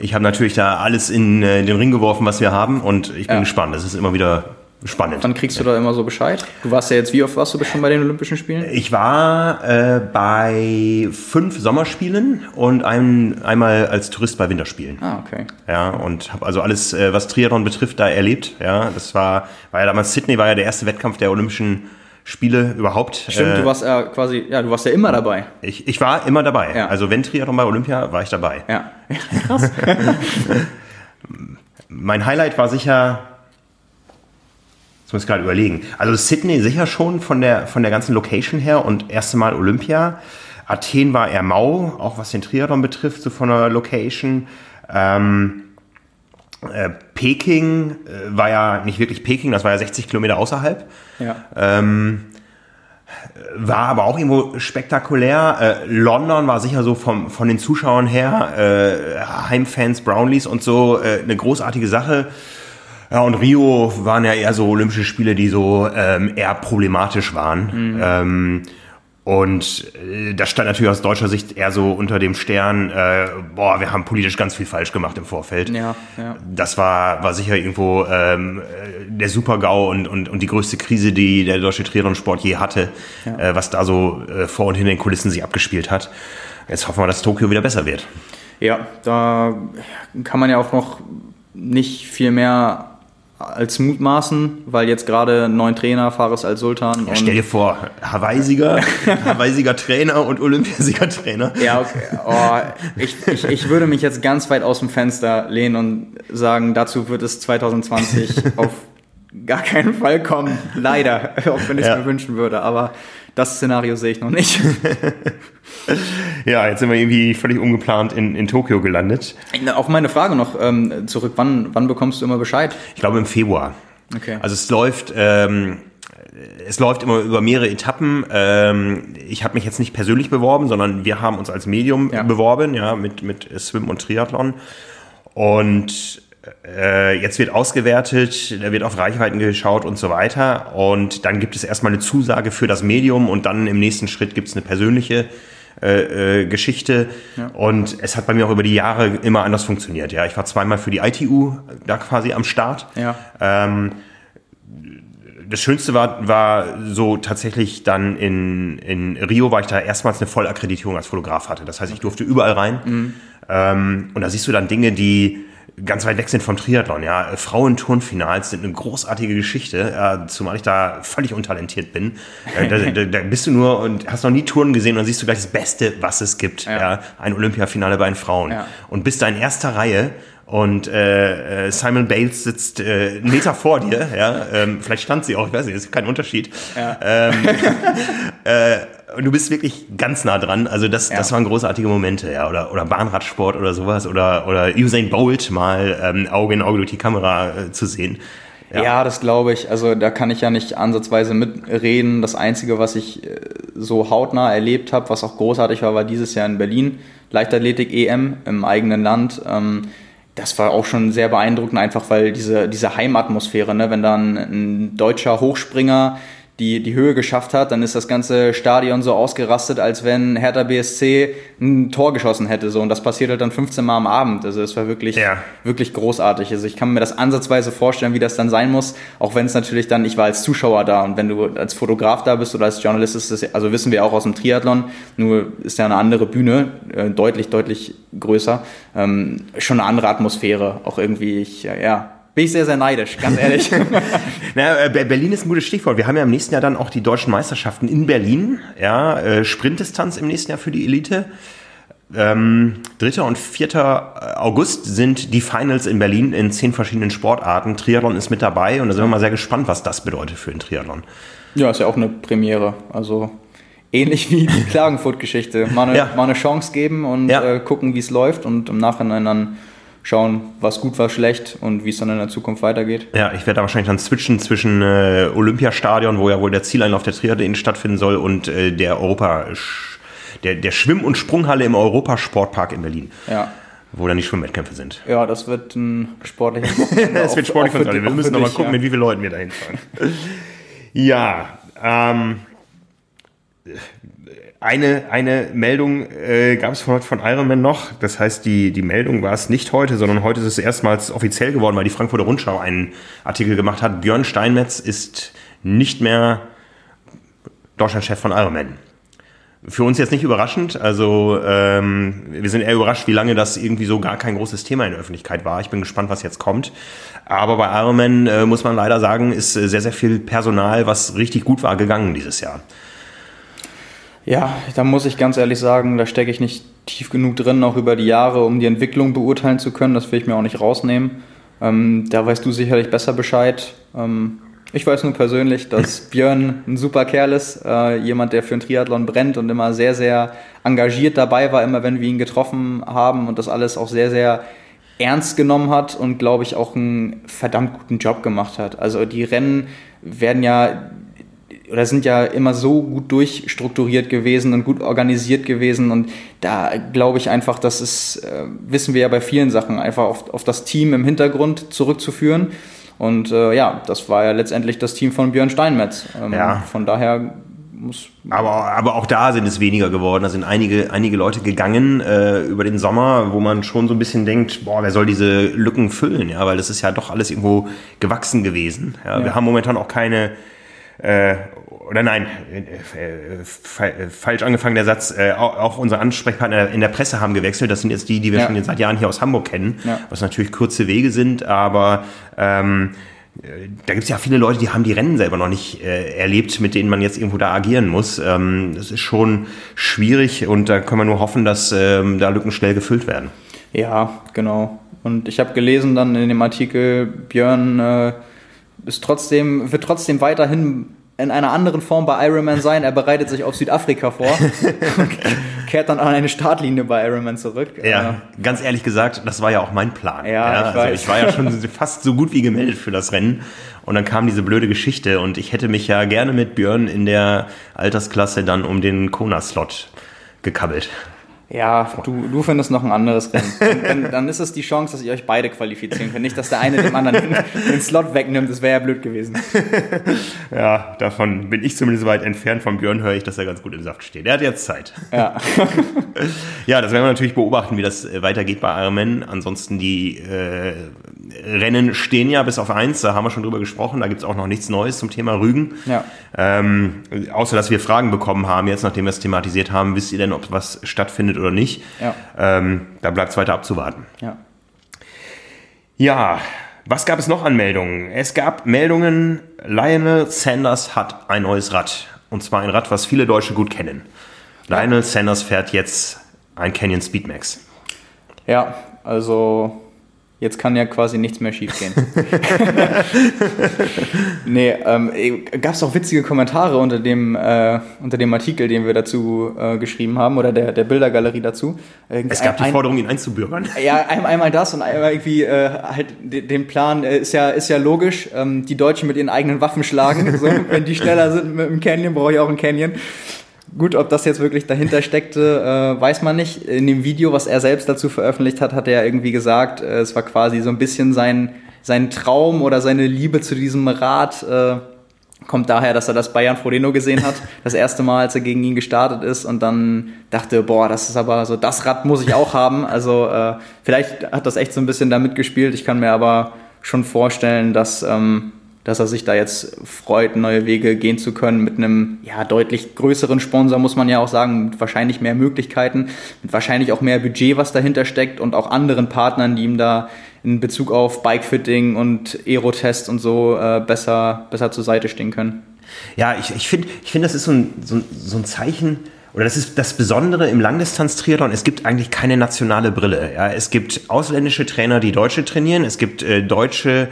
Ich habe natürlich da alles in äh, den Ring geworfen, was wir haben und ich bin Ja. gespannt. Es ist immer wieder spannend. Dann kriegst du da immer so Bescheid. Du warst ja jetzt, wie oft warst du schon bei den Olympischen Spielen? Ich war äh, bei fünf Sommerspielen und ein, einmal als Tourist bei Winterspielen. Ah, okay. Ja, und habe also alles, äh, was Triathlon betrifft, da erlebt. Ja, das war, war ja damals Sydney, war ja der erste Wettkampf der Olympischen Spiele überhaupt. Stimmt, Äh, du warst ja quasi, ja, du warst ja immer dabei. ich, ich war immer dabei. Ja. Also wenn Triathlon bei Olympia, war ich dabei. Ja. Mein Highlight war sicher, jetzt muss ich gerade überlegen, also Sydney sicher schon von der, von der ganzen Location her und erste Mal Olympia. Athen war eher mau, auch was den Triathlon betrifft, so von der Location. Ähm, äh, Peking äh, war ja nicht wirklich Peking, das war ja 60 Kilometer außerhalb. Ja. Ähm, war aber auch irgendwo spektakulär. Äh, London war sicher so vom, von den Zuschauern her, äh, Heimfans, Brownlees und so, äh, eine großartige Sache. Ja, und Rio waren ja eher so Olympische Spiele, die so ähm, eher problematisch waren. Ähm, und äh, das stand natürlich aus deutscher Sicht eher so unter dem Stern, äh, boah, wir haben politisch ganz viel falsch gemacht im Vorfeld. Ja, ja. Das war, war sicher irgendwo ähm, äh, der Super-GAU und, und, und die größte Krise, die der deutsche Triathlon-Sport je hatte, äh, was da so äh, vor und hinter den Kulissen sich abgespielt hat. Jetzt hoffen wir, dass Tokio wieder besser wird. Ja, da kann man ja auch noch nicht viel mehr als mutmaßen, weil jetzt gerade einen neuen Trainer, Fares Al-Sultan. Ja, stell dir vor, Hawaii-Sieger, Hawaii-Sieger Trainer und Olympiasieger Trainer. Ja, okay. Oh, ich, ich, ich würde mich jetzt ganz weit aus dem Fenster lehnen und sagen, dazu wird es 2020 auf gar keinen Fall kommen. Leider, auch wenn ich es Ja. mir wünschen würde. Aber das Szenario sehe ich noch nicht. ja, jetzt sind wir irgendwie völlig ungeplant in, in Tokio gelandet. Auf meine Frage noch ähm, zurück, wann, wann bekommst du immer Bescheid? Ich glaube im Februar. Okay. Also es läuft, ähm, es läuft immer über mehrere Etappen. Ähm, ich habe mich jetzt nicht persönlich beworben, sondern wir haben uns als Medium ja. beworben, ja, mit, mit Swim und Triathlon. Und jetzt wird ausgewertet, da wird auf Reichweiten geschaut und so weiter. Und dann gibt es erstmal eine Zusage für das Medium und dann im nächsten Schritt gibt es eine persönliche äh, äh, Geschichte. Ja. Und es hat bei mir auch über die Jahre immer anders funktioniert. Ja, ich war zweimal für die ITU da quasi am Start. Ja. Ähm, das Schönste war, war so tatsächlich dann in, in Rio, weil ich da erstmals eine Vollakkreditierung als Fotograf hatte. Das heißt, ich durfte überall rein. Mhm. Ähm, und da siehst du dann Dinge, die ganz weit weg sind vom Triathlon. Ja, Frauenturnfinals sind eine großartige Geschichte, ja, zumal ich da völlig untalentiert bin. Äh, da, da, da, bist du nur und hast noch nie Touren gesehen und dann siehst du gleich das Beste, was es gibt. Ja. ja ein Olympiafinale bei den Frauen. Ja. Und bist da in erster Reihe und äh, äh, Simon Bales sitzt äh, einen Meter vor dir, ja, ähm, vielleicht stand sie auch, ich weiß nicht, das ist kein Unterschied. Ja. Ähm, äh, und du bist wirklich ganz nah dran. Also das, ja. das waren großartige Momente, ja. Oder, oder Bahnradsport oder sowas. Oder, oder Usain Bolt mal ähm, Auge in Auge durch die Kamera äh, zu sehen. Ja. ja, das glaube ich. Also da kann ich ja nicht ansatzweise mitreden. Das Einzige, was ich äh, so hautnah erlebt habe, was auch großartig war, war dieses Jahr in Berlin. Leichtathletik EM im eigenen Land. Ähm, das war auch schon sehr beeindruckend, einfach weil diese, diese Heimatmosphäre, ne? wenn dann ein deutscher Hochspringer die, die Höhe geschafft hat, dann ist das ganze Stadion so ausgerastet, als wenn Hertha BSC ein Tor geschossen hätte. So. Und das passiert halt dann 15 Mal am Abend. Also es war wirklich, ja. wirklich großartig. Also ich kann mir das ansatzweise vorstellen, wie das dann sein muss, auch wenn es natürlich dann, ich war als Zuschauer da und wenn du als Fotograf da bist oder als Journalist ist das, also wissen wir auch aus dem Triathlon, nur ist ja eine andere Bühne, äh, deutlich, deutlich größer. Ähm, schon eine andere Atmosphäre, auch irgendwie, ich, ja, bin ich sehr, sehr neidisch, ganz ehrlich. Na, äh, Berlin ist ein gutes Stichwort. Wir haben ja im nächsten Jahr dann auch die deutschen Meisterschaften in Berlin. Ja, äh, Sprintdistanz im nächsten Jahr für die Elite. Ähm, 3. und 4. August sind die Finals in Berlin in zehn verschiedenen Sportarten. Triathlon ist mit dabei und da sind wir mal sehr gespannt, was das bedeutet für den Triathlon. Ja, ist ja auch eine Premiere. Also ähnlich wie die Klagenfurt-Geschichte. Mal, ja. mal, eine Chance geben und ja. äh, gucken, wie es läuft und im Nachhinein dann schauen, was gut, was schlecht und wie es dann in der Zukunft weitergeht. Ja, ich werde da wahrscheinlich dann switchen zwischen äh, Olympiastadion, wo ja wohl der Zieleinlauf der Triathlon stattfinden soll, und äh, der Europa, der, der Schwimm- und Sprunghalle im Europasportpark in Berlin. Ja. Wo dann die Schwimmwettkämpfe sind. Ja, das wird ein sportliches Das wird sportlich für. Wir müssen nochmal gucken, ja. mit wie vielen Leuten wir da hinfahren. ja, ähm, eine, eine Meldung äh, gab es von heute von Ironman noch. Das heißt, die, die Meldung war es nicht heute, sondern heute ist es erstmals offiziell geworden, weil die Frankfurter Rundschau einen Artikel gemacht hat. Björn Steinmetz ist nicht mehr Deutschlandchef von Ironman. Für uns jetzt nicht überraschend. Also ähm, wir sind eher überrascht, wie lange das irgendwie so gar kein großes Thema in der Öffentlichkeit war. Ich bin gespannt, was jetzt kommt. Aber bei Ironman äh, muss man leider sagen, ist äh, sehr, sehr viel Personal, was richtig gut war, gegangen dieses Jahr. Ja, da muss ich ganz ehrlich sagen, da stecke ich nicht tief genug drin, auch über die Jahre, um die Entwicklung beurteilen zu können. Das will ich mir auch nicht rausnehmen. Ähm, da weißt du sicherlich besser Bescheid. Ähm, ich weiß nur persönlich, dass Björn ein super Kerl ist, äh, jemand, der für den Triathlon brennt und immer sehr, sehr engagiert dabei war, immer wenn wir ihn getroffen haben und das alles auch sehr, sehr ernst genommen hat und glaube ich auch einen verdammt guten Job gemacht hat. Also die Rennen werden ja oder sind ja immer so gut durchstrukturiert gewesen und gut organisiert gewesen. Und da glaube ich einfach, das ist, äh, wissen wir ja bei vielen Sachen, einfach auf, auf das Team im Hintergrund zurückzuführen. Und äh, ja, das war ja letztendlich das Team von Björn Steinmetz. Ähm, ja. Von daher muss. Aber, aber auch da sind es weniger geworden. Da sind einige, einige Leute gegangen äh, über den Sommer, wo man schon so ein bisschen denkt, boah, wer soll diese Lücken füllen? Ja, weil das ist ja doch alles irgendwo gewachsen gewesen. Ja, ja. Wir haben momentan auch keine äh, oder nein, äh, falsch angefangen der Satz, äh, auch unsere Ansprechpartner in der Presse haben gewechselt. Das sind jetzt die, die wir ja. schon seit Jahren hier aus Hamburg kennen, ja. was natürlich kurze Wege sind, aber ähm, da gibt es ja viele Leute, die haben die Rennen selber noch nicht äh, erlebt, mit denen man jetzt irgendwo da agieren muss. Ähm, das ist schon schwierig und da können wir nur hoffen, dass ähm, da Lücken schnell gefüllt werden. Ja, genau. Und ich habe gelesen dann in dem Artikel, Björn äh, ist trotzdem, wird trotzdem weiterhin in einer anderen Form bei Ironman sein. Er bereitet sich auf Südafrika vor und kehrt dann an eine Startlinie bei Ironman zurück. Ja, ganz ehrlich gesagt, das war ja auch mein Plan. Ja, ja ich, also ich war ja schon fast so gut wie gemeldet für das Rennen. Und dann kam diese blöde Geschichte und ich hätte mich ja gerne mit Björn in der Altersklasse dann um den Kona-Slot gekabbelt. Ja, du, du findest noch ein anderes Rennen. Dann, dann, dann, ist es die Chance, dass ihr euch beide qualifizieren könnt. Nicht, dass der eine dem anderen den, Slot wegnimmt. Das wäre ja blöd gewesen. Ja, davon bin ich zumindest weit entfernt. Von Björn höre ich, dass er ganz gut im Saft steht. Er hat jetzt Zeit. Ja. ja, das werden wir natürlich beobachten, wie das äh, weitergeht bei Ironman. Ansonsten die äh, Rennen stehen ja bis auf eins. Da haben wir schon drüber gesprochen. Da gibt es auch noch nichts Neues zum Thema Rügen. Ja. Ähm, außer, dass wir Fragen bekommen haben. Jetzt, nachdem wir es thematisiert haben, wisst ihr denn, ob was stattfindet oder nicht. Ja. Ähm, da bleibt es weiter abzuwarten. Ja. Ja, was gab es noch an Meldungen? Es gab Meldungen, Lionel Sanders hat ein neues Rad. Und zwar ein Rad, was viele Deutsche gut kennen. Lionel Sanders fährt jetzt ein Canyon Speedmax. Ja, also Jetzt kann ja quasi nichts mehr schiefgehen. nee, ähm, gab es auch witzige Kommentare unter dem, äh, unter dem Artikel, den wir dazu äh, geschrieben haben, oder der, der Bildergalerie dazu. Es gab die Forderung, ihn einzubürgern. Ja, einmal das und einmal irgendwie äh, halt den Plan, äh, ist, ja, ist ja logisch, ähm, die Deutschen mit ihren eigenen Waffen schlagen. so, wenn die schneller sind mit dem Canyon, brauche ich auch einen Canyon. Gut, ob das jetzt wirklich dahinter steckte, äh, weiß man nicht. In dem Video, was er selbst dazu veröffentlicht hat, hat er irgendwie gesagt, äh, es war quasi so ein bisschen sein, sein Traum oder seine Liebe zu diesem Rad. Äh, kommt daher, dass er das Bayern Frodeno gesehen hat, das erste Mal, als er gegen ihn gestartet ist und dann dachte, boah, das ist aber so, das Rad muss ich auch haben. Also äh, vielleicht hat das echt so ein bisschen damit gespielt. Ich kann mir aber schon vorstellen, dass ähm, dass er sich da jetzt freut, neue Wege gehen zu können mit einem ja, deutlich größeren Sponsor, muss man ja auch sagen, mit wahrscheinlich mehr Möglichkeiten, mit wahrscheinlich auch mehr Budget, was dahinter steckt und auch anderen Partnern, die ihm da in Bezug auf Bikefitting und Aerotest und so äh, besser, besser zur Seite stehen können. Ja, ich, ich finde, ich find, das ist so ein, so, so ein Zeichen, oder das ist das Besondere im Langdistanz-Triathlon, es gibt eigentlich keine nationale Brille. Ja? Es gibt ausländische Trainer, die Deutsche trainieren, es gibt äh, deutsche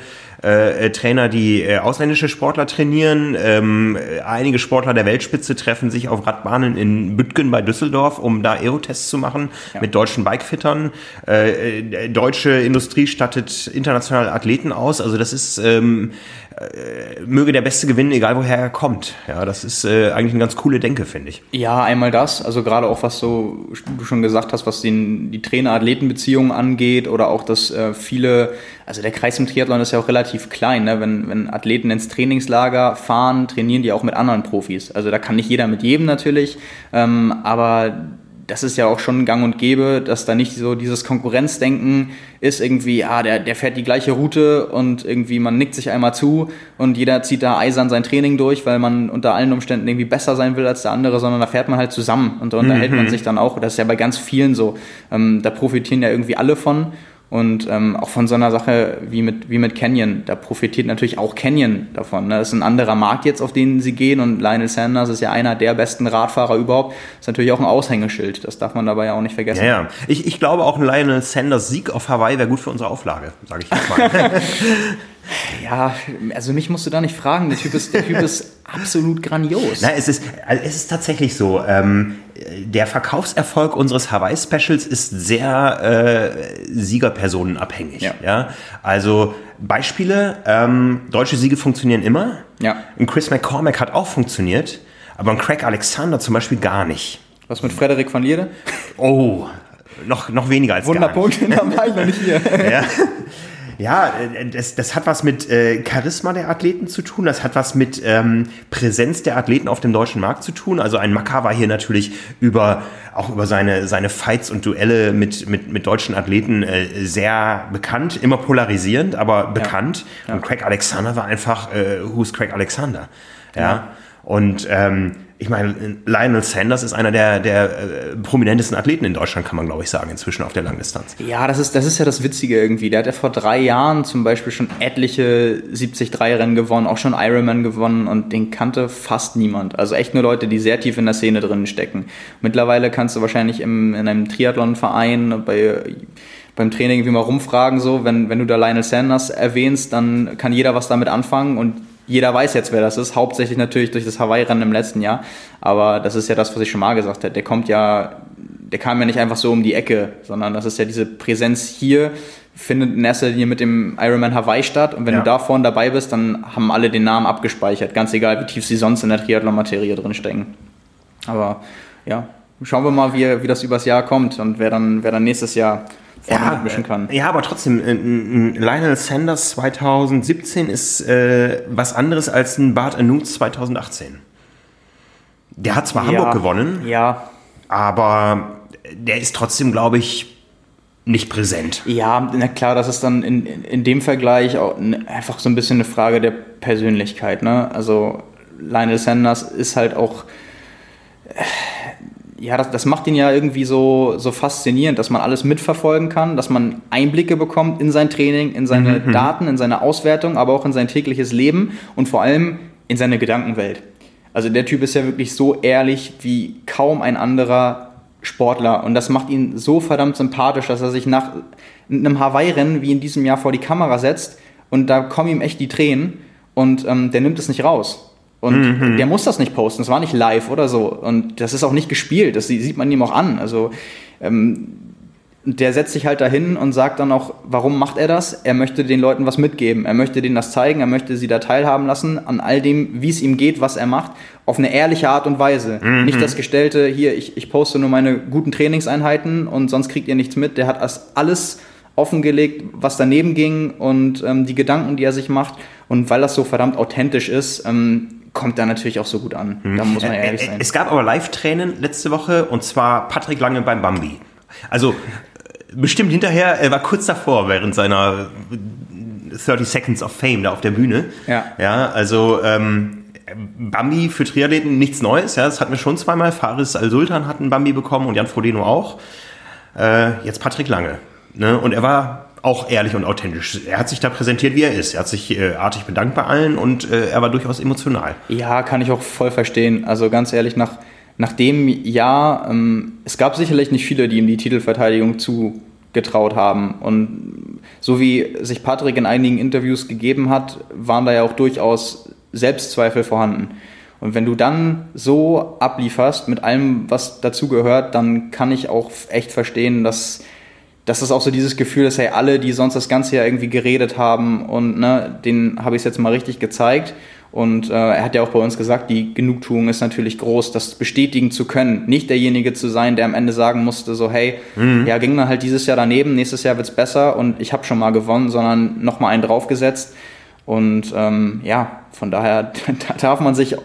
äh, Trainer, die äh, ausländische Sportler trainieren. Ähm, einige Sportler der Weltspitze treffen sich auf Radbahnen in Büttgen bei Düsseldorf, um da Aerotests zu machen ja. mit deutschen Bikefittern. Äh, äh, deutsche Industrie stattet internationale Athleten aus. Also das ist ähm, äh, möge der Beste gewinnen, egal woher er kommt. Ja, das ist äh, eigentlich eine ganz coole Denke, finde ich. Ja, einmal das, also gerade auch was so du schon gesagt hast, was den, die Trainer-Athleten-Beziehungen angeht oder auch, dass äh, viele, also der Kreis im Triathlon ist ja auch relativ klein, ne? wenn, wenn Athleten ins Trainingslager fahren, trainieren die auch mit anderen Profis. Also da kann nicht jeder mit jedem natürlich, ähm, aber das ist ja auch schon gang und gäbe, dass da nicht so dieses Konkurrenzdenken ist, irgendwie, ah, der, der fährt die gleiche Route und irgendwie man nickt sich einmal zu und jeder zieht da eisern sein Training durch, weil man unter allen Umständen irgendwie besser sein will als der andere, sondern da fährt man halt zusammen und da unterhält mhm. man sich dann auch. Das ist ja bei ganz vielen so. Ähm, da profitieren ja irgendwie alle von. Und ähm, auch von so einer Sache wie mit, wie mit Canyon, da profitiert natürlich auch Canyon davon. Ne? Das ist ein anderer Markt jetzt, auf den sie gehen und Lionel Sanders ist ja einer der besten Radfahrer überhaupt. Das ist natürlich auch ein Aushängeschild, das darf man dabei ja auch nicht vergessen. Ja, ja. Ich, ich glaube auch ein Lionel Sanders Sieg auf Hawaii wäre gut für unsere Auflage, sage ich jetzt mal. Ja, also mich musst du da nicht fragen. Der Typ ist, der typ ist absolut grandios. Na, es ist, also es ist tatsächlich so. Ähm, der Verkaufserfolg unseres Hawaii-Specials ist sehr äh, siegerpersonenabhängig. Ja. ja. Also Beispiele, ähm, deutsche Siege funktionieren immer. Ja. Ein Chris McCormack hat auch funktioniert, aber ein Craig Alexander zum Beispiel gar nicht. Was mit Frederik van Lierde? Oh, noch, noch weniger als Wunderpunkt, gar nicht. Wunderpunkt, war ich noch nicht hier. ja. Ja, äh, das, das hat was mit äh, Charisma der Athleten zu tun, das hat was mit ähm, Präsenz der Athleten auf dem deutschen Markt zu tun. Also ein Maka war hier natürlich über auch über seine, seine Fights und Duelle mit, mit, mit deutschen Athleten äh, sehr bekannt, immer polarisierend, aber bekannt. Ja. Ja. Und Craig Alexander war einfach, äh, who's Craig Alexander? Ja. ja. Und ähm, ich meine, Lionel Sanders ist einer der, der äh, prominentesten Athleten in Deutschland, kann man glaube ich sagen, inzwischen auf der Langdistanz. Ja, das ist, das ist ja das Witzige irgendwie. Der hat ja vor drei Jahren zum Beispiel schon etliche 73-Rennen gewonnen, auch schon Ironman gewonnen und den kannte fast niemand. Also echt nur Leute, die sehr tief in der Szene drin stecken. Mittlerweile kannst du wahrscheinlich im, in einem Triathlon-Verein bei beim Training irgendwie mal rumfragen, so, wenn, wenn du da Lionel Sanders erwähnst, dann kann jeder was damit anfangen und jeder weiß jetzt, wer das ist, hauptsächlich natürlich durch das Hawaii-Rennen im letzten Jahr. Aber das ist ja das, was ich schon mal gesagt habe. Der kommt ja, der kam ja nicht einfach so um die Ecke, sondern das ist ja diese Präsenz hier, findet in erster Linie mit dem Ironman Hawaii statt. Und wenn ja. du da vorne dabei bist, dann haben alle den Namen abgespeichert, ganz egal, wie tief sie sonst in der Triathlon-Materie drinstecken. Aber ja, schauen wir mal, wie, wie das übers Jahr kommt und wer dann, wer dann nächstes Jahr ja, kann. Ja, aber trotzdem, ein, Lionel Sanders 2017 ist äh, was anderes als ein Bart Anut 2018. Der hat zwar ja, Hamburg gewonnen, ja. aber der ist trotzdem, glaube ich, nicht präsent. Ja, na klar, das ist dann in, in dem Vergleich auch einfach so ein bisschen eine Frage der Persönlichkeit. Ne? Also Lionel Sanders ist halt auch ja, das, das macht ihn ja irgendwie so, so faszinierend, dass man alles mitverfolgen kann, dass man Einblicke bekommt in sein Training, in seine mhm. Daten, in seine Auswertung, aber auch in sein tägliches Leben und vor allem in seine Gedankenwelt. Also der Typ ist ja wirklich so ehrlich wie kaum ein anderer Sportler und das macht ihn so verdammt sympathisch, dass er sich nach einem Hawaii-Rennen wie in diesem Jahr vor die Kamera setzt und da kommen ihm echt die Tränen und ähm, der nimmt es nicht raus. Und mhm. der muss das nicht posten, das war nicht live oder so. Und das ist auch nicht gespielt, das sieht man ihm auch an. Also ähm, der setzt sich halt dahin und sagt dann auch, warum macht er das? Er möchte den Leuten was mitgeben, er möchte denen das zeigen, er möchte sie da teilhaben lassen an all dem, wie es ihm geht, was er macht, auf eine ehrliche Art und Weise. Mhm. Nicht das Gestellte, hier, ich, ich poste nur meine guten Trainingseinheiten und sonst kriegt ihr nichts mit. Der hat alles offengelegt, was daneben ging und ähm, die Gedanken, die er sich macht. Und weil das so verdammt authentisch ist, ähm, kommt da natürlich auch so gut an. Da muss man ehrlich sein. Es gab aber Live-Tränen letzte Woche und zwar Patrick Lange beim Bambi. Also bestimmt hinterher, er war kurz davor während seiner 30 Seconds of Fame da auf der Bühne. Ja. Ja, also ähm, Bambi für Triathleten nichts Neues. Ja, das hatten wir schon zweimal. Faris Al-Sultan hat einen Bambi bekommen und Jan Frodeno auch. Äh, jetzt Patrick Lange. Ne? Und er war auch ehrlich und authentisch. Er hat sich da präsentiert, wie er ist. Er hat sich äh, artig bedankt bei allen und äh, er war durchaus emotional. Ja, kann ich auch voll verstehen. Also ganz ehrlich, nach, nach dem Jahr, ähm, es gab sicherlich nicht viele, die ihm die Titelverteidigung zugetraut haben. Und so wie sich Patrick in einigen Interviews gegeben hat, waren da ja auch durchaus Selbstzweifel vorhanden. Und wenn du dann so ablieferst mit allem, was dazugehört, dann kann ich auch echt verstehen, dass das ist auch so dieses Gefühl, dass hey, alle, die sonst das ganze Jahr irgendwie geredet haben und ne, denen habe ich es jetzt mal richtig gezeigt. Und äh, er hat ja auch bei uns gesagt, die Genugtuung ist natürlich groß, das bestätigen zu können. Nicht derjenige zu sein, der am Ende sagen musste, so hey, mhm. ja, ging dann halt dieses Jahr daneben, nächstes Jahr wird's besser und ich habe schon mal gewonnen, sondern nochmal einen draufgesetzt. Und ähm, ja, von daher da darf man sich,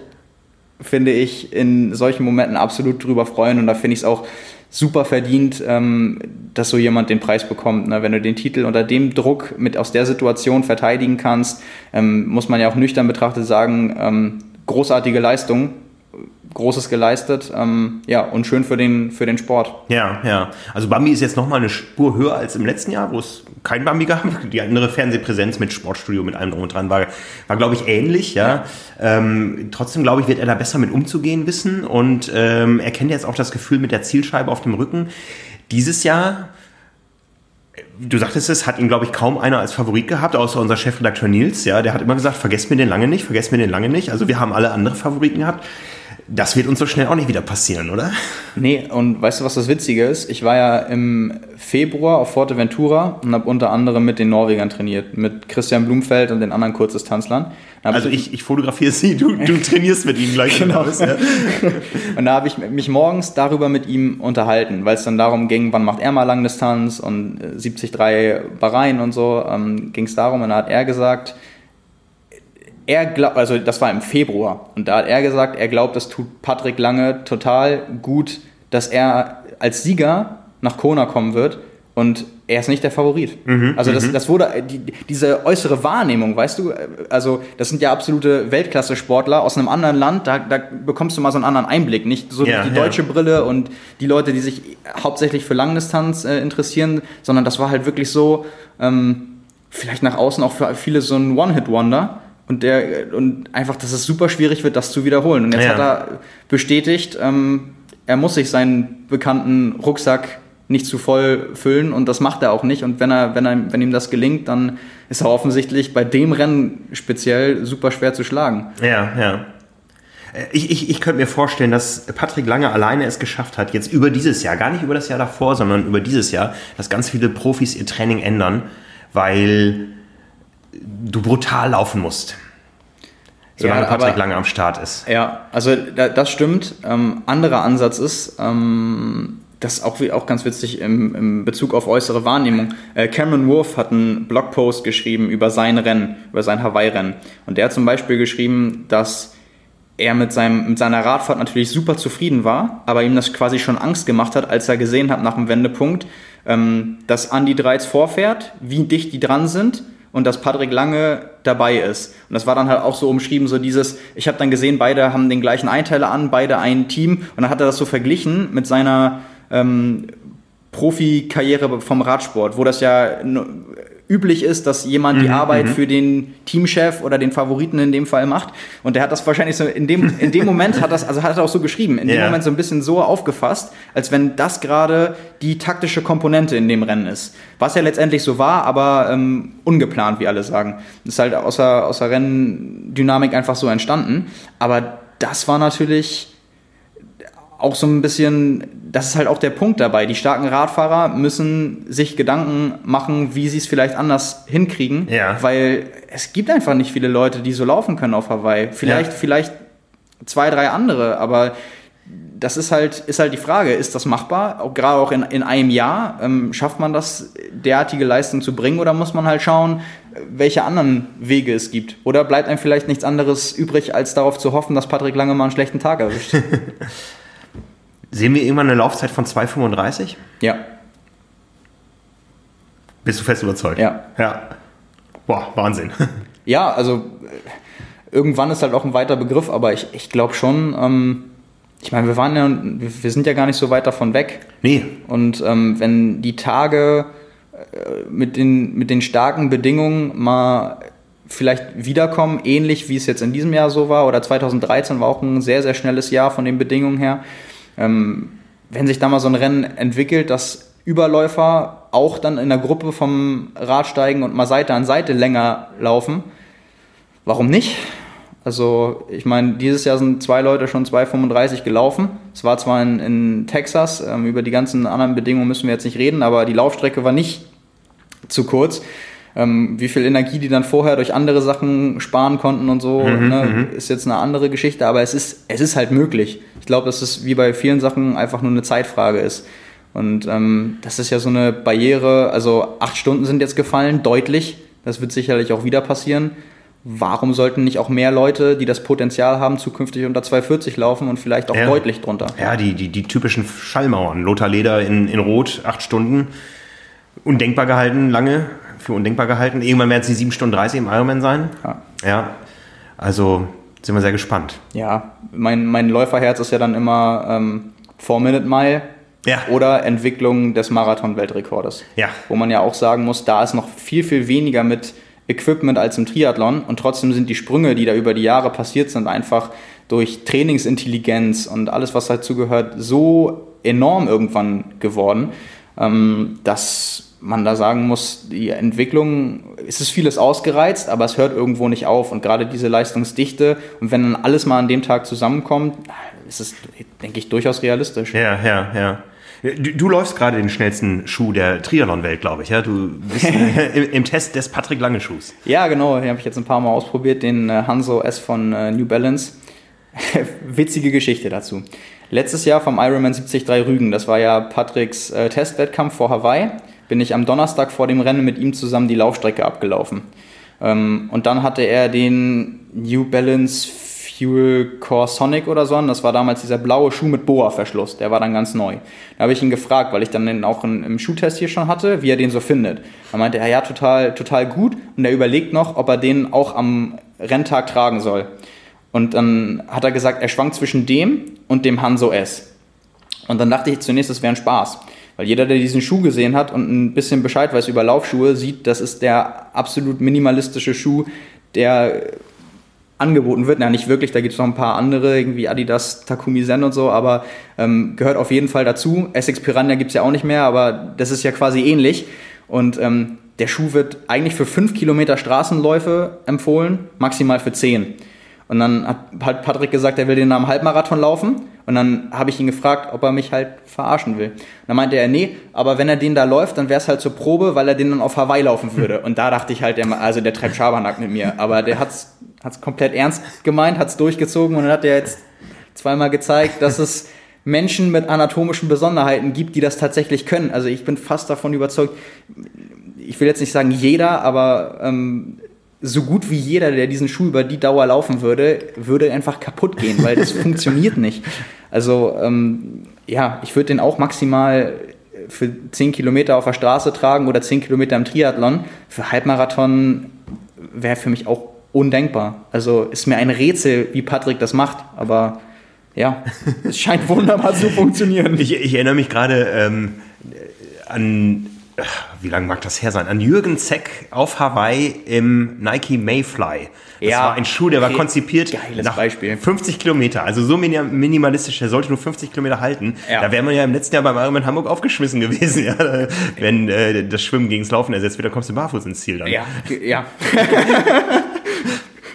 finde ich, in solchen Momenten absolut drüber freuen. Und da finde ich es auch super verdient, ähm, dass so jemand den Preis bekommt. Ne? Wenn du den Titel unter dem Druck mit aus der Situation verteidigen kannst, ähm, muss man ja auch nüchtern betrachtet sagen, ähm, großartige Leistung. Großes geleistet, ähm, ja, und schön für den, für den Sport. Ja, ja. Also Bambi ist jetzt nochmal eine Spur höher als im letzten Jahr, wo es kein Bambi gab. Die andere Fernsehpräsenz mit Sportstudio, mit allem drum und dran war, war glaube ich, ähnlich, ja. ja. Ähm, trotzdem, glaube ich, wird er da besser mit umzugehen wissen und ähm, er kennt jetzt auch das Gefühl mit der Zielscheibe auf dem Rücken. Dieses Jahr du sagtest es, hat ihn, glaube ich, kaum einer als Favorit gehabt, außer unser Chefredakteur Nils. Ja, der hat immer gesagt, vergesst mir den lange nicht, vergesst mir den lange nicht. Also wir haben alle andere Favoriten gehabt. Das wird uns so schnell auch nicht wieder passieren, oder? Nee, und weißt du, was das Witzige ist? Ich war ja im Februar auf Forteventura und habe unter anderem mit den Norwegern trainiert, mit Christian Blumfeld und den anderen Kurzdistanzlern. Also ich, ich fotografiere sie, du, du trainierst mit ihm gleich. genau. Aus, ja. und da habe ich mich morgens darüber mit ihm unterhalten, weil es dann darum ging, wann macht er mal Langdistanz und 73 äh, Bahrain und so, ähm, ging es darum und da hat er gesagt, er glaubt, also das war im Februar, und da hat er gesagt, er glaubt, das tut Patrick Lange total gut, dass er als Sieger nach Kona kommen wird und er ist nicht der Favorit. Mhm, also das, mhm. das wurde, die, diese äußere Wahrnehmung, weißt du, also das sind ja absolute Weltklasse-Sportler aus einem anderen Land, da, da bekommst du mal so einen anderen Einblick, nicht so ja, die deutsche ja. Brille und die Leute, die sich hauptsächlich für Langdistanz äh, interessieren, sondern das war halt wirklich so, ähm, vielleicht nach außen auch für viele so ein One-Hit-Wonder und der und einfach, dass es super schwierig wird, das zu wiederholen. Und jetzt ja. hat er bestätigt, ähm, er muss sich seinen bekannten Rucksack nicht zu voll füllen und das macht er auch nicht. Und wenn er, wenn er, wenn ihm das gelingt, dann ist er offensichtlich bei dem Rennen speziell super schwer zu schlagen. Ja, ja. Äh, ich, ich, ich könnte mir vorstellen, dass Patrick Lange alleine es geschafft hat, jetzt über dieses Jahr, gar nicht über das Jahr davor, sondern über dieses Jahr, dass ganz viele Profis ihr Training ändern, weil du brutal laufen musst. Solange ja, Patrick aber, Lange am Start ist. Ja, also das stimmt. Ähm, anderer Ansatz ist, ähm, das ist auch, auch ganz witzig im, im Bezug auf äußere Wahrnehmung. Äh, Cameron Wolf hat einen Blogpost geschrieben über sein Rennen, über sein Hawaii-Rennen. Und der hat zum Beispiel geschrieben, dass er mit, seinem, mit seiner Radfahrt natürlich super zufrieden war, aber ihm das quasi schon Angst gemacht hat, als er gesehen hat nach dem Wendepunkt, ähm, dass Andy Dreiz vorfährt, wie dicht die dran sind und dass Patrick Lange dabei ist. Und das war dann halt auch so umschrieben, so dieses, ich habe dann gesehen, beide haben den gleichen Einteiler an, beide ein Team und dann hat er das so verglichen mit seiner ähm, Profikarriere vom Radsport, wo das ja üblich ist, dass jemand mhm, die Arbeit mhm. für den Teamchef oder den Favoriten in dem Fall macht. Und der hat das wahrscheinlich so in dem, in dem Moment hat das, also hat er auch so geschrieben, in dem yeah. Moment so ein bisschen so aufgefasst, als wenn das gerade die taktische Komponente in dem Rennen ist. Was ja letztendlich so war, aber ähm, ungeplant, wie alle sagen. Das ist halt außer, außer Renndynamik einfach so entstanden. Aber das war natürlich auch so ein bisschen, das ist halt auch der Punkt dabei. Die starken Radfahrer müssen sich Gedanken machen, wie sie es vielleicht anders hinkriegen, ja. weil es gibt einfach nicht viele Leute, die so laufen können auf Hawaii. Vielleicht, ja. vielleicht zwei, drei andere, aber das ist halt, ist halt die Frage, ist das machbar? Auch, gerade auch in, in einem Jahr, ähm, schafft man das, derartige Leistungen zu bringen oder muss man halt schauen, welche anderen Wege es gibt? Oder bleibt einem vielleicht nichts anderes übrig, als darauf zu hoffen, dass Patrick Lange mal einen schlechten Tag erwischt? Sehen wir irgendwann eine Laufzeit von 2,35? Ja. Bist du fest überzeugt? Ja. Ja. Boah, Wahnsinn. Ja, also äh, irgendwann ist halt auch ein weiter Begriff, aber ich, ich glaube schon, ähm, ich meine, wir waren ja, wir sind ja gar nicht so weit davon weg. Nee. Und ähm, wenn die Tage äh, mit, den, mit den starken Bedingungen mal vielleicht wiederkommen, ähnlich wie es jetzt in diesem Jahr so war, oder 2013 war auch ein sehr, sehr schnelles Jahr von den Bedingungen her, ähm, wenn sich da mal so ein Rennen entwickelt, dass Überläufer auch dann in der Gruppe vom Rad steigen und mal Seite an Seite länger laufen, warum nicht? Also ich meine, dieses Jahr sind zwei Leute schon 2,35 gelaufen. Es war zwar in, in Texas, ähm, über die ganzen anderen Bedingungen müssen wir jetzt nicht reden, aber die Laufstrecke war nicht zu kurz. Ähm, wie viel Energie die dann vorher durch andere Sachen sparen konnten und so, mhm, ne, mhm. ist jetzt eine andere Geschichte, aber es ist, es ist halt möglich. Ich glaube, dass es wie bei vielen Sachen einfach nur eine Zeitfrage ist. Und ähm, das ist ja so eine Barriere, also acht Stunden sind jetzt gefallen, deutlich. Das wird sicherlich auch wieder passieren. Warum sollten nicht auch mehr Leute, die das Potenzial haben, zukünftig unter 240 laufen und vielleicht auch ja. deutlich drunter? Ja, die, die, die typischen Schallmauern. Lothar Leder in, in Rot, acht Stunden. Undenkbar gehalten, lange für undenkbar gehalten. Irgendwann werden es die 7 Stunden 30 im Ironman sein. Ja. ja. Also sind wir sehr gespannt. Ja, mein, mein Läuferherz ist ja dann immer ähm, 4-Minute-Mile ja. oder Entwicklung des Marathon-Weltrekordes. Ja. Wo man ja auch sagen muss, da ist noch viel, viel weniger mit Equipment als im Triathlon und trotzdem sind die Sprünge, die da über die Jahre passiert sind, einfach durch Trainingsintelligenz und alles, was dazu gehört, so enorm irgendwann geworden, ähm, dass man da sagen muss, die Entwicklung, es ist vieles ausgereizt, aber es hört irgendwo nicht auf. Und gerade diese Leistungsdichte und wenn dann alles mal an dem Tag zusammenkommt, ist es, denke ich, durchaus realistisch. Ja, ja, ja. Du, du läufst gerade den schnellsten Schuh der Triathlon-Welt, glaube ich. Ja? Du bist im, im, Test des Patrick Lange Schuhs. Ja, genau. Den habe ich jetzt ein paar Mal ausprobiert, den äh, Hanso S von äh, New Balance. Witzige Geschichte dazu. Letztes Jahr vom Ironman 73 Rügen, das war ja Patricks äh, Testwettkampf vor Hawaii bin ich am Donnerstag vor dem Rennen mit ihm zusammen die Laufstrecke abgelaufen. Ähm, und dann hatte er den New Balance Fuel Core Sonic oder so, das war damals dieser blaue Schuh mit Boa-Verschluss, der war dann ganz neu. Da habe ich ihn gefragt, weil ich dann den auch im Schuhtest hier schon hatte, wie er den so findet. Da meinte er, ja, total, total gut und er überlegt noch, ob er den auch am Renntag tragen soll. Und dann hat er gesagt, er schwankt zwischen dem und dem Hanso S. Und dann dachte ich zunächst, es wäre ein Spaß. Weil jeder, der diesen Schuh gesehen hat und ein bisschen Bescheid weiß über Laufschuhe, sieht, das ist der absolut minimalistische Schuh, der angeboten wird. Na, nicht wirklich, da gibt es noch ein paar andere, irgendwie Adidas, Takumi Zen und so, aber ähm, gehört auf jeden Fall dazu. Essex Piranha gibt es ja auch nicht mehr, aber das ist ja quasi ähnlich. Und ähm, der Schuh wird eigentlich für 5 Kilometer Straßenläufe empfohlen, maximal für 10. Und dann hat Patrick gesagt, er will den am Halbmarathon laufen. Und dann habe ich ihn gefragt, ob er mich halt verarschen will. Und dann meinte er, nee, aber wenn er den da läuft, dann wäre es halt zur Probe, weil er den dann auf Hawaii laufen würde. Und da dachte ich halt, also der treibt Schabernack mit mir. Aber der hat es komplett ernst gemeint, hat es durchgezogen und dann hat er jetzt zweimal gezeigt, dass es Menschen mit anatomischen Besonderheiten gibt, die das tatsächlich können. Also ich bin fast davon überzeugt, ich will jetzt nicht sagen jeder, aber ähm, so gut wie jeder, der diesen Schuh über die Dauer laufen würde, würde einfach kaputt gehen, weil das funktioniert nicht. Also ähm, ja, ich würde den auch maximal für 10 Kilometer auf der Straße tragen oder 10 Kilometer im Triathlon. Für Halbmarathon wäre für mich auch undenkbar. Also ist mir ein Rätsel, wie Patrick das macht, aber ja, es scheint wunderbar zu funktionieren. Ich, ich erinnere mich gerade ähm, an wie lange mag das her sein? An Jürgen Zeck auf Hawaii im Nike Mayfly. Das ja, war ein Schuh, der okay. war konzipiert Geiles nach Beispiel. 50 Kilometer. Also so minimalistisch, der sollte nur 50 Kilometer halten. Ja. Da wäre man ja im letzten Jahr beim Ironman Hamburg aufgeschmissen gewesen, ja. Wenn äh, das Schwimmen gegen das Laufen ersetzt wird, dann kommst du barfuß ins Ziel dann. Ja, ja.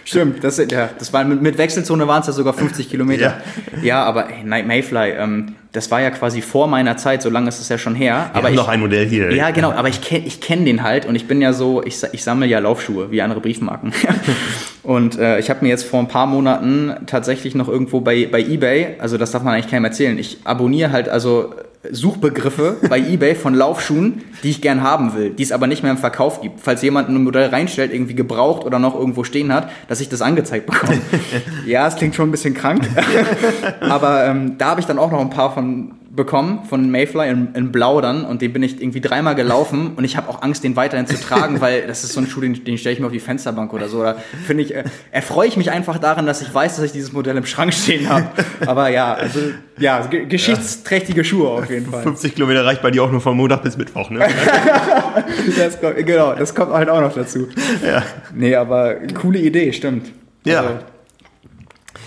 Stimmt, das, ja, das war, mit Wechselzone waren es ja sogar 50 Kilometer. Ja, ja aber ey, Mayfly, ähm, das war ja quasi vor meiner Zeit, so lange ist es ja schon her. Wir aber ich, noch ein Modell hier. Ja, genau, aber ich kenne ich kenn den halt und ich bin ja so, ich, ich sammle ja Laufschuhe, wie andere Briefmarken. und äh, ich habe mir jetzt vor ein paar Monaten tatsächlich noch irgendwo bei, bei Ebay, also das darf man eigentlich keinem erzählen, ich abonniere halt also Suchbegriffe bei eBay von Laufschuhen, die ich gern haben will, die es aber nicht mehr im Verkauf gibt. Falls jemand ein Modell reinstellt, irgendwie gebraucht oder noch irgendwo stehen hat, dass ich das angezeigt bekomme. ja, es klingt schon ein bisschen krank. aber ähm, da habe ich dann auch noch ein paar von bekommen von Mayfly in, in, Blau dann und den bin ich irgendwie dreimal gelaufen und ich habe auch Angst, den weiterhin zu tragen, weil das ist so ein Schuh, den, den stelle ich mir auf die Fensterbank oder so. Da finde ich, äh, erfreue ich mich einfach daran, dass ich weiß, dass ich dieses Modell im Schrank stehen habe. Aber ja, also ja, geschichtsträchtige Schuhe auf jeden Fall. 50 Kilometer reicht bei dir auch nur von Montag bis Mittwoch, ne? das kommt, genau, das kommt halt auch noch dazu. Ja. Nee, aber coole Idee, stimmt. Ja. Also,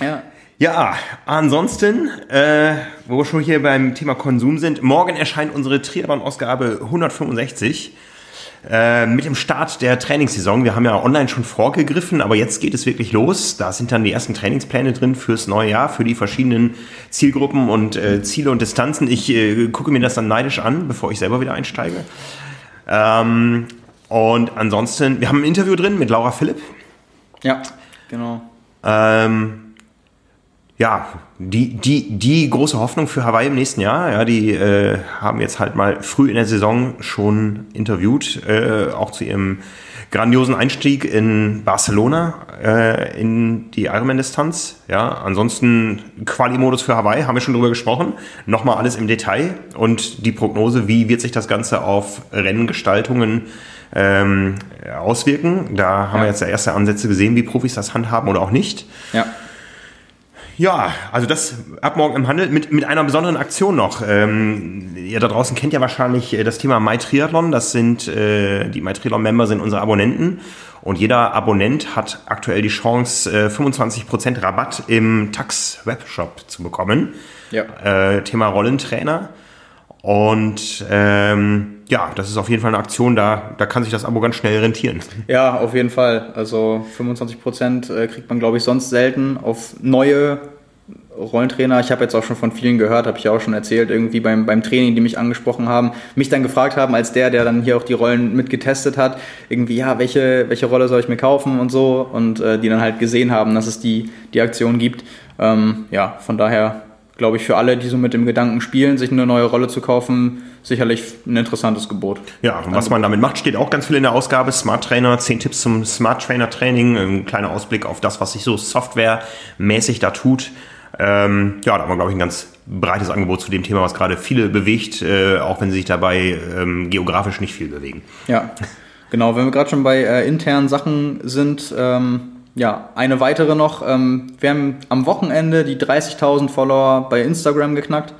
ja. Ja, ansonsten, äh, wo wir schon hier beim Thema Konsum sind, morgen erscheint unsere Triathlon-Ausgabe 165 äh, mit dem Start der Trainingssaison. Wir haben ja online schon vorgegriffen, aber jetzt geht es wirklich los. Da sind dann die ersten Trainingspläne drin fürs neue Jahr, für die verschiedenen Zielgruppen und äh, Ziele und Distanzen. Ich äh, gucke mir das dann neidisch an, bevor ich selber wieder einsteige. Ähm, und ansonsten, wir haben ein Interview drin mit Laura Philipp. Ja, genau. Ähm, ja, die, die, die große Hoffnung für Hawaii im nächsten Jahr, ja, die äh, haben jetzt halt mal früh in der Saison schon interviewt, äh, auch zu ihrem grandiosen Einstieg in Barcelona äh, in die Ironman-Distanz. Ja, ansonsten Quali-Modus für Hawaii, haben wir schon drüber gesprochen. Nochmal alles im Detail und die Prognose, wie wird sich das Ganze auf Renngestaltungen ähm, auswirken. Da haben ja. wir jetzt ja erste Ansätze gesehen, wie Profis das handhaben oder auch nicht. Ja. Ja, also das ab morgen im Handel mit, mit einer besonderen Aktion noch. Ähm, ihr da draußen kennt ja wahrscheinlich äh, das Thema MyTriathlon. Das sind äh, die MyTriathlon-Member sind unsere Abonnenten. Und jeder Abonnent hat aktuell die Chance, äh, 25% Rabatt im Tax-Webshop zu bekommen. Ja. Äh, Thema Rollentrainer. Und ähm, ja, das ist auf jeden Fall eine Aktion, da, da kann sich das Abo ganz schnell rentieren. Ja, auf jeden Fall. Also 25 Prozent äh, kriegt man, glaube ich, sonst selten auf neue Rollentrainer. Ich habe jetzt auch schon von vielen gehört, habe ich auch schon erzählt, irgendwie beim, beim Training, die mich angesprochen haben, mich dann gefragt haben, als der, der dann hier auch die Rollen mitgetestet hat, irgendwie, ja, welche, welche Rolle soll ich mir kaufen und so. Und äh, die dann halt gesehen haben, dass es die, die Aktion gibt. Ähm, ja, von daher glaube ich, für alle, die so mit dem Gedanken spielen, sich eine neue Rolle zu kaufen, sicherlich ein interessantes Gebot. Ja, und was man damit macht, steht auch ganz viel in der Ausgabe. Smart Trainer, 10 Tipps zum Smart Trainer Training, ein kleiner Ausblick auf das, was sich so softwaremäßig da tut. Ähm, ja, da haben wir, glaube ich, ein ganz breites Angebot zu dem Thema, was gerade viele bewegt, äh, auch wenn sie sich dabei ähm, geografisch nicht viel bewegen. Ja, genau. Wenn wir gerade schon bei äh, internen Sachen sind, ähm, ja, eine weitere noch. Ähm, wir haben am Wochenende die 30.000 Follower bei Instagram geknackt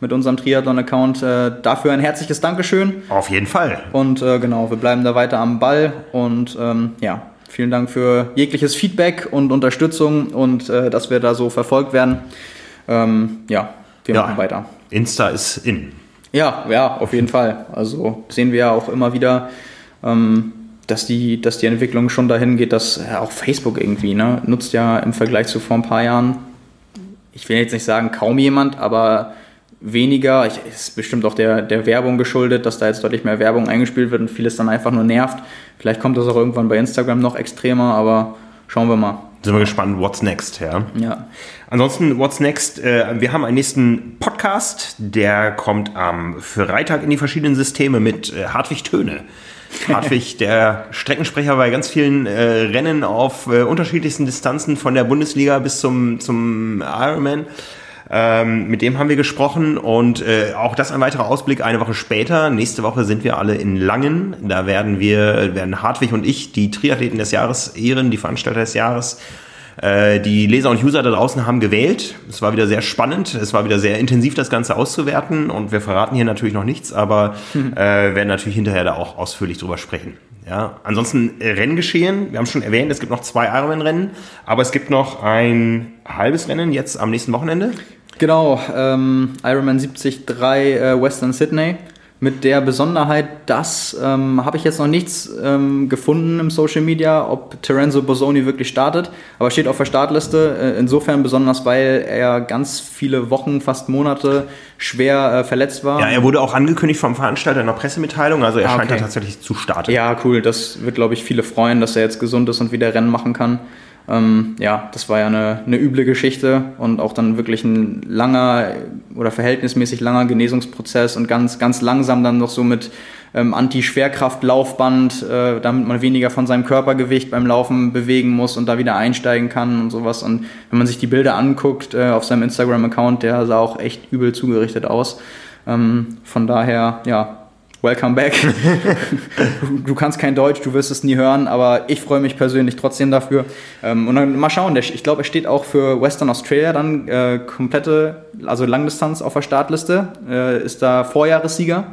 mit unserem Triathlon-Account. Äh, dafür ein herzliches Dankeschön. Auf jeden Fall. Und äh, genau, wir bleiben da weiter am Ball und ähm, ja, vielen Dank für jegliches Feedback und Unterstützung und äh, dass wir da so verfolgt werden. Ähm, ja, wir Ja. machen weiter. Insta ist in. Ja, ja, auf jeden Fall. Also sehen wir ja auch immer wieder, ähm, dass, die, dass die Entwicklung schon dahin geht, dass ja, auch Facebook irgendwie ne, nutzt ja im Vergleich zu vor ein paar Jahren, ich will jetzt nicht sagen kaum jemand, aber weniger. Ich, ist bestimmt auch der, der Werbung geschuldet, dass da jetzt deutlich mehr Werbung eingespielt wird und vieles dann einfach nur nervt. Vielleicht kommt das auch irgendwann bei Instagram noch extremer, aber schauen wir mal. Sind wir gespannt, what's next, ja. Ja. Ansonsten, what's next? Äh, wir haben einen nächsten Podcast, der kommt am Freitag in die verschiedenen Systeme mit äh, Hartwig Töne. Hartwig, der Streckensprecher bei ganz vielen äh, Rennen auf äh, unterschiedlichsten Distanzen von der Bundesliga bis zum, zum Ironman. Ähm, mit dem haben wir gesprochen und äh, auch das ein weiterer Ausblick eine Woche später. Nächste Woche sind wir alle in Langen. Da werden wir, werden Hartwig und ich die Triathleten des Jahres ehren, die Veranstalter des Jahres. Äh, Die Leser und User da draußen haben gewählt. Es war wieder sehr spannend. Es war wieder sehr intensiv, das Ganze auszuwerten. Und wir verraten hier natürlich noch nichts, aber äh, werden natürlich hinterher da auch ausführlich drüber sprechen. Ja, ansonsten äh, Renngeschehen. Wir haben schon erwähnt, es gibt noch zwei Ironman-Rennen, aber es gibt noch ein halbes Rennen jetzt am nächsten Wochenende. Genau, ähm, Ironman 73 äh, Western Sydney. Mit der Besonderheit, dass ähm, habe ich jetzt noch nichts ähm, gefunden im Social Media, ob Terenzo Bosoni wirklich startet, aber steht auf der Startliste. Äh, insofern besonders, weil er ganz viele Wochen, fast Monate schwer äh, verletzt war. Ja, er wurde auch angekündigt vom Veranstalter in einer Pressemitteilung, also er Ah, scheint okay. ja tatsächlich zu starten. Ja, cool. Das wird, glaube ich, viele freuen, dass er jetzt gesund ist und wieder Rennen machen kann. Ähm, ja, das war ja eine, eine üble Geschichte und auch dann wirklich ein langer oder verhältnismäßig langer Genesungsprozess und ganz, ganz langsam dann noch so mit ähm, Anti-Schwerkraft-Laufband, äh, damit man weniger von seinem Körpergewicht beim Laufen bewegen muss und da wieder einsteigen kann und sowas. Und wenn man sich die Bilder anguckt äh, auf seinem Instagram-Account, der sah auch echt übel zugerichtet aus. Ähm, von daher, ja, welcome back. du, kannst kein Deutsch, du wirst es nie hören, aber ich freue mich persönlich trotzdem dafür. Ähm, und dann mal schauen, ich glaube, er steht auch für Western Australia dann äh, komplette, also Langdistanz auf der Startliste, äh, ist da Vorjahressieger.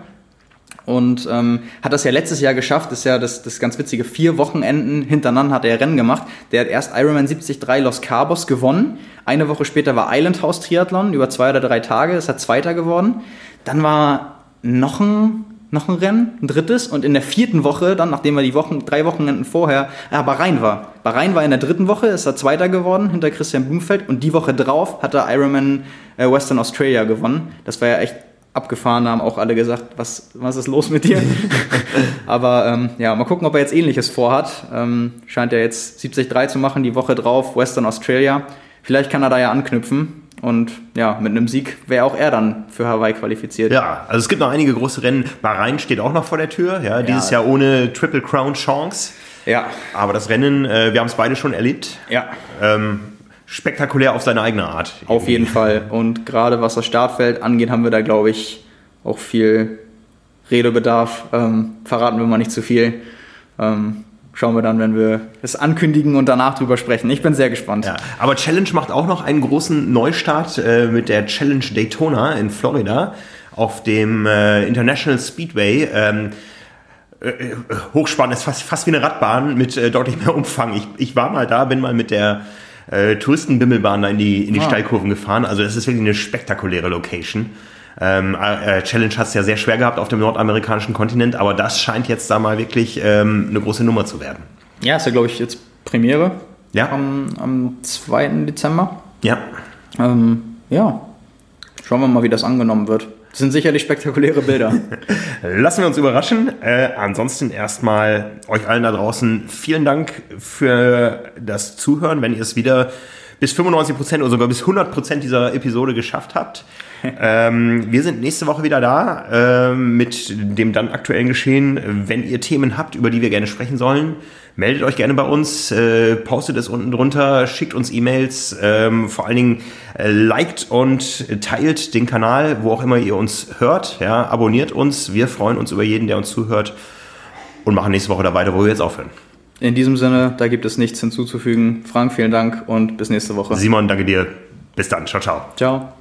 Und ähm, hat das ja letztes Jahr geschafft, das ist ja das, das ganz witzige, vier Wochenenden hintereinander hat er Rennen gemacht. Der hat erst Ironman 73 Los Cabos gewonnen. Eine Woche später war Island House Triathlon über zwei oder drei Tage, ist er Zweiter geworden. Dann war noch ein, noch ein Rennen, ein drittes. Und in der vierten Woche, dann nachdem er die Wochen, drei Wochenenden vorher, ja, Bahrain war. Bahrain war in der dritten Woche, ist er Zweiter geworden hinter Christian Blumfeld. Und die Woche drauf hat er Ironman äh, Western Australia gewonnen. Das war ja echt abgefahren, da haben auch alle gesagt, was, was ist los mit dir? Aber ähm, ja, mal gucken, ob er jetzt ähnliches vorhat. Ähm, scheint er jetzt 70-3 zu machen, die Woche drauf, Western Australia. Vielleicht kann er da ja anknüpfen. Und ja, mit einem Sieg wäre auch er dann für Hawaii qualifiziert. Ja, also es gibt noch einige große Rennen. Bahrain steht auch noch vor der Tür. Ja, dieses Jahr ohne Triple Crown Chance. Ja, Aber das Rennen, äh, wir haben es beide schon erlebt. ja. Ähm, spektakulär auf seine eigene Art. Auf jeden Fall. Und gerade was das Startfeld angeht, haben wir da, glaube ich, auch viel Redebedarf. Ähm, verraten wir mal nicht zu viel. Ähm, schauen wir dann, wenn wir es ankündigen und danach drüber sprechen. Ich bin sehr gespannt. Ja, aber Challenge macht auch noch einen großen Neustart äh, mit der Challenge Daytona in Florida auf dem äh, International Speedway. Ähm, äh, äh, hochspannend ist fast, fast wie eine Radbahn mit äh, deutlich mehr Umfang. Ich, ich war mal da, bin mal mit der Touristenbimmelbahn da in die, in die Ah. Steilkurven gefahren. Also das ist wirklich eine spektakuläre Location. Ähm, äh, Challenge hat es ja sehr schwer gehabt auf dem nordamerikanischen Kontinent, aber das scheint jetzt da mal wirklich ähm, eine große Nummer zu werden. Ja, ist ja, glaube ich, jetzt Premiere Ja, am, am 2. Dezember. ja. Ähm, ja, schauen wir mal, wie das angenommen wird. Das sind sicherlich spektakuläre Bilder. Lassen wir uns überraschen. Äh, ansonsten erstmal euch allen da draußen vielen Dank für das Zuhören, wenn ihr es wieder bis 95% oder sogar bis 100% dieser Episode geschafft habt. ähm, wir sind nächste Woche wieder da ähm, mit dem dann aktuellen Geschehen. Wenn ihr Themen habt, über die wir gerne sprechen sollen, meldet euch gerne bei uns, äh, postet es unten drunter, schickt uns E-Mails, ähm, vor allen Dingen äh, liked und teilt den Kanal, wo auch immer ihr uns hört. Ja, abonniert uns. Wir freuen uns über jeden, der uns zuhört und machen nächste Woche da weiter, wo wir jetzt aufhören. In diesem Sinne, da gibt es nichts hinzuzufügen. Frank, vielen Dank und bis nächste Woche. Simon, danke dir. Bis dann. Ciao, ciao. Ciao.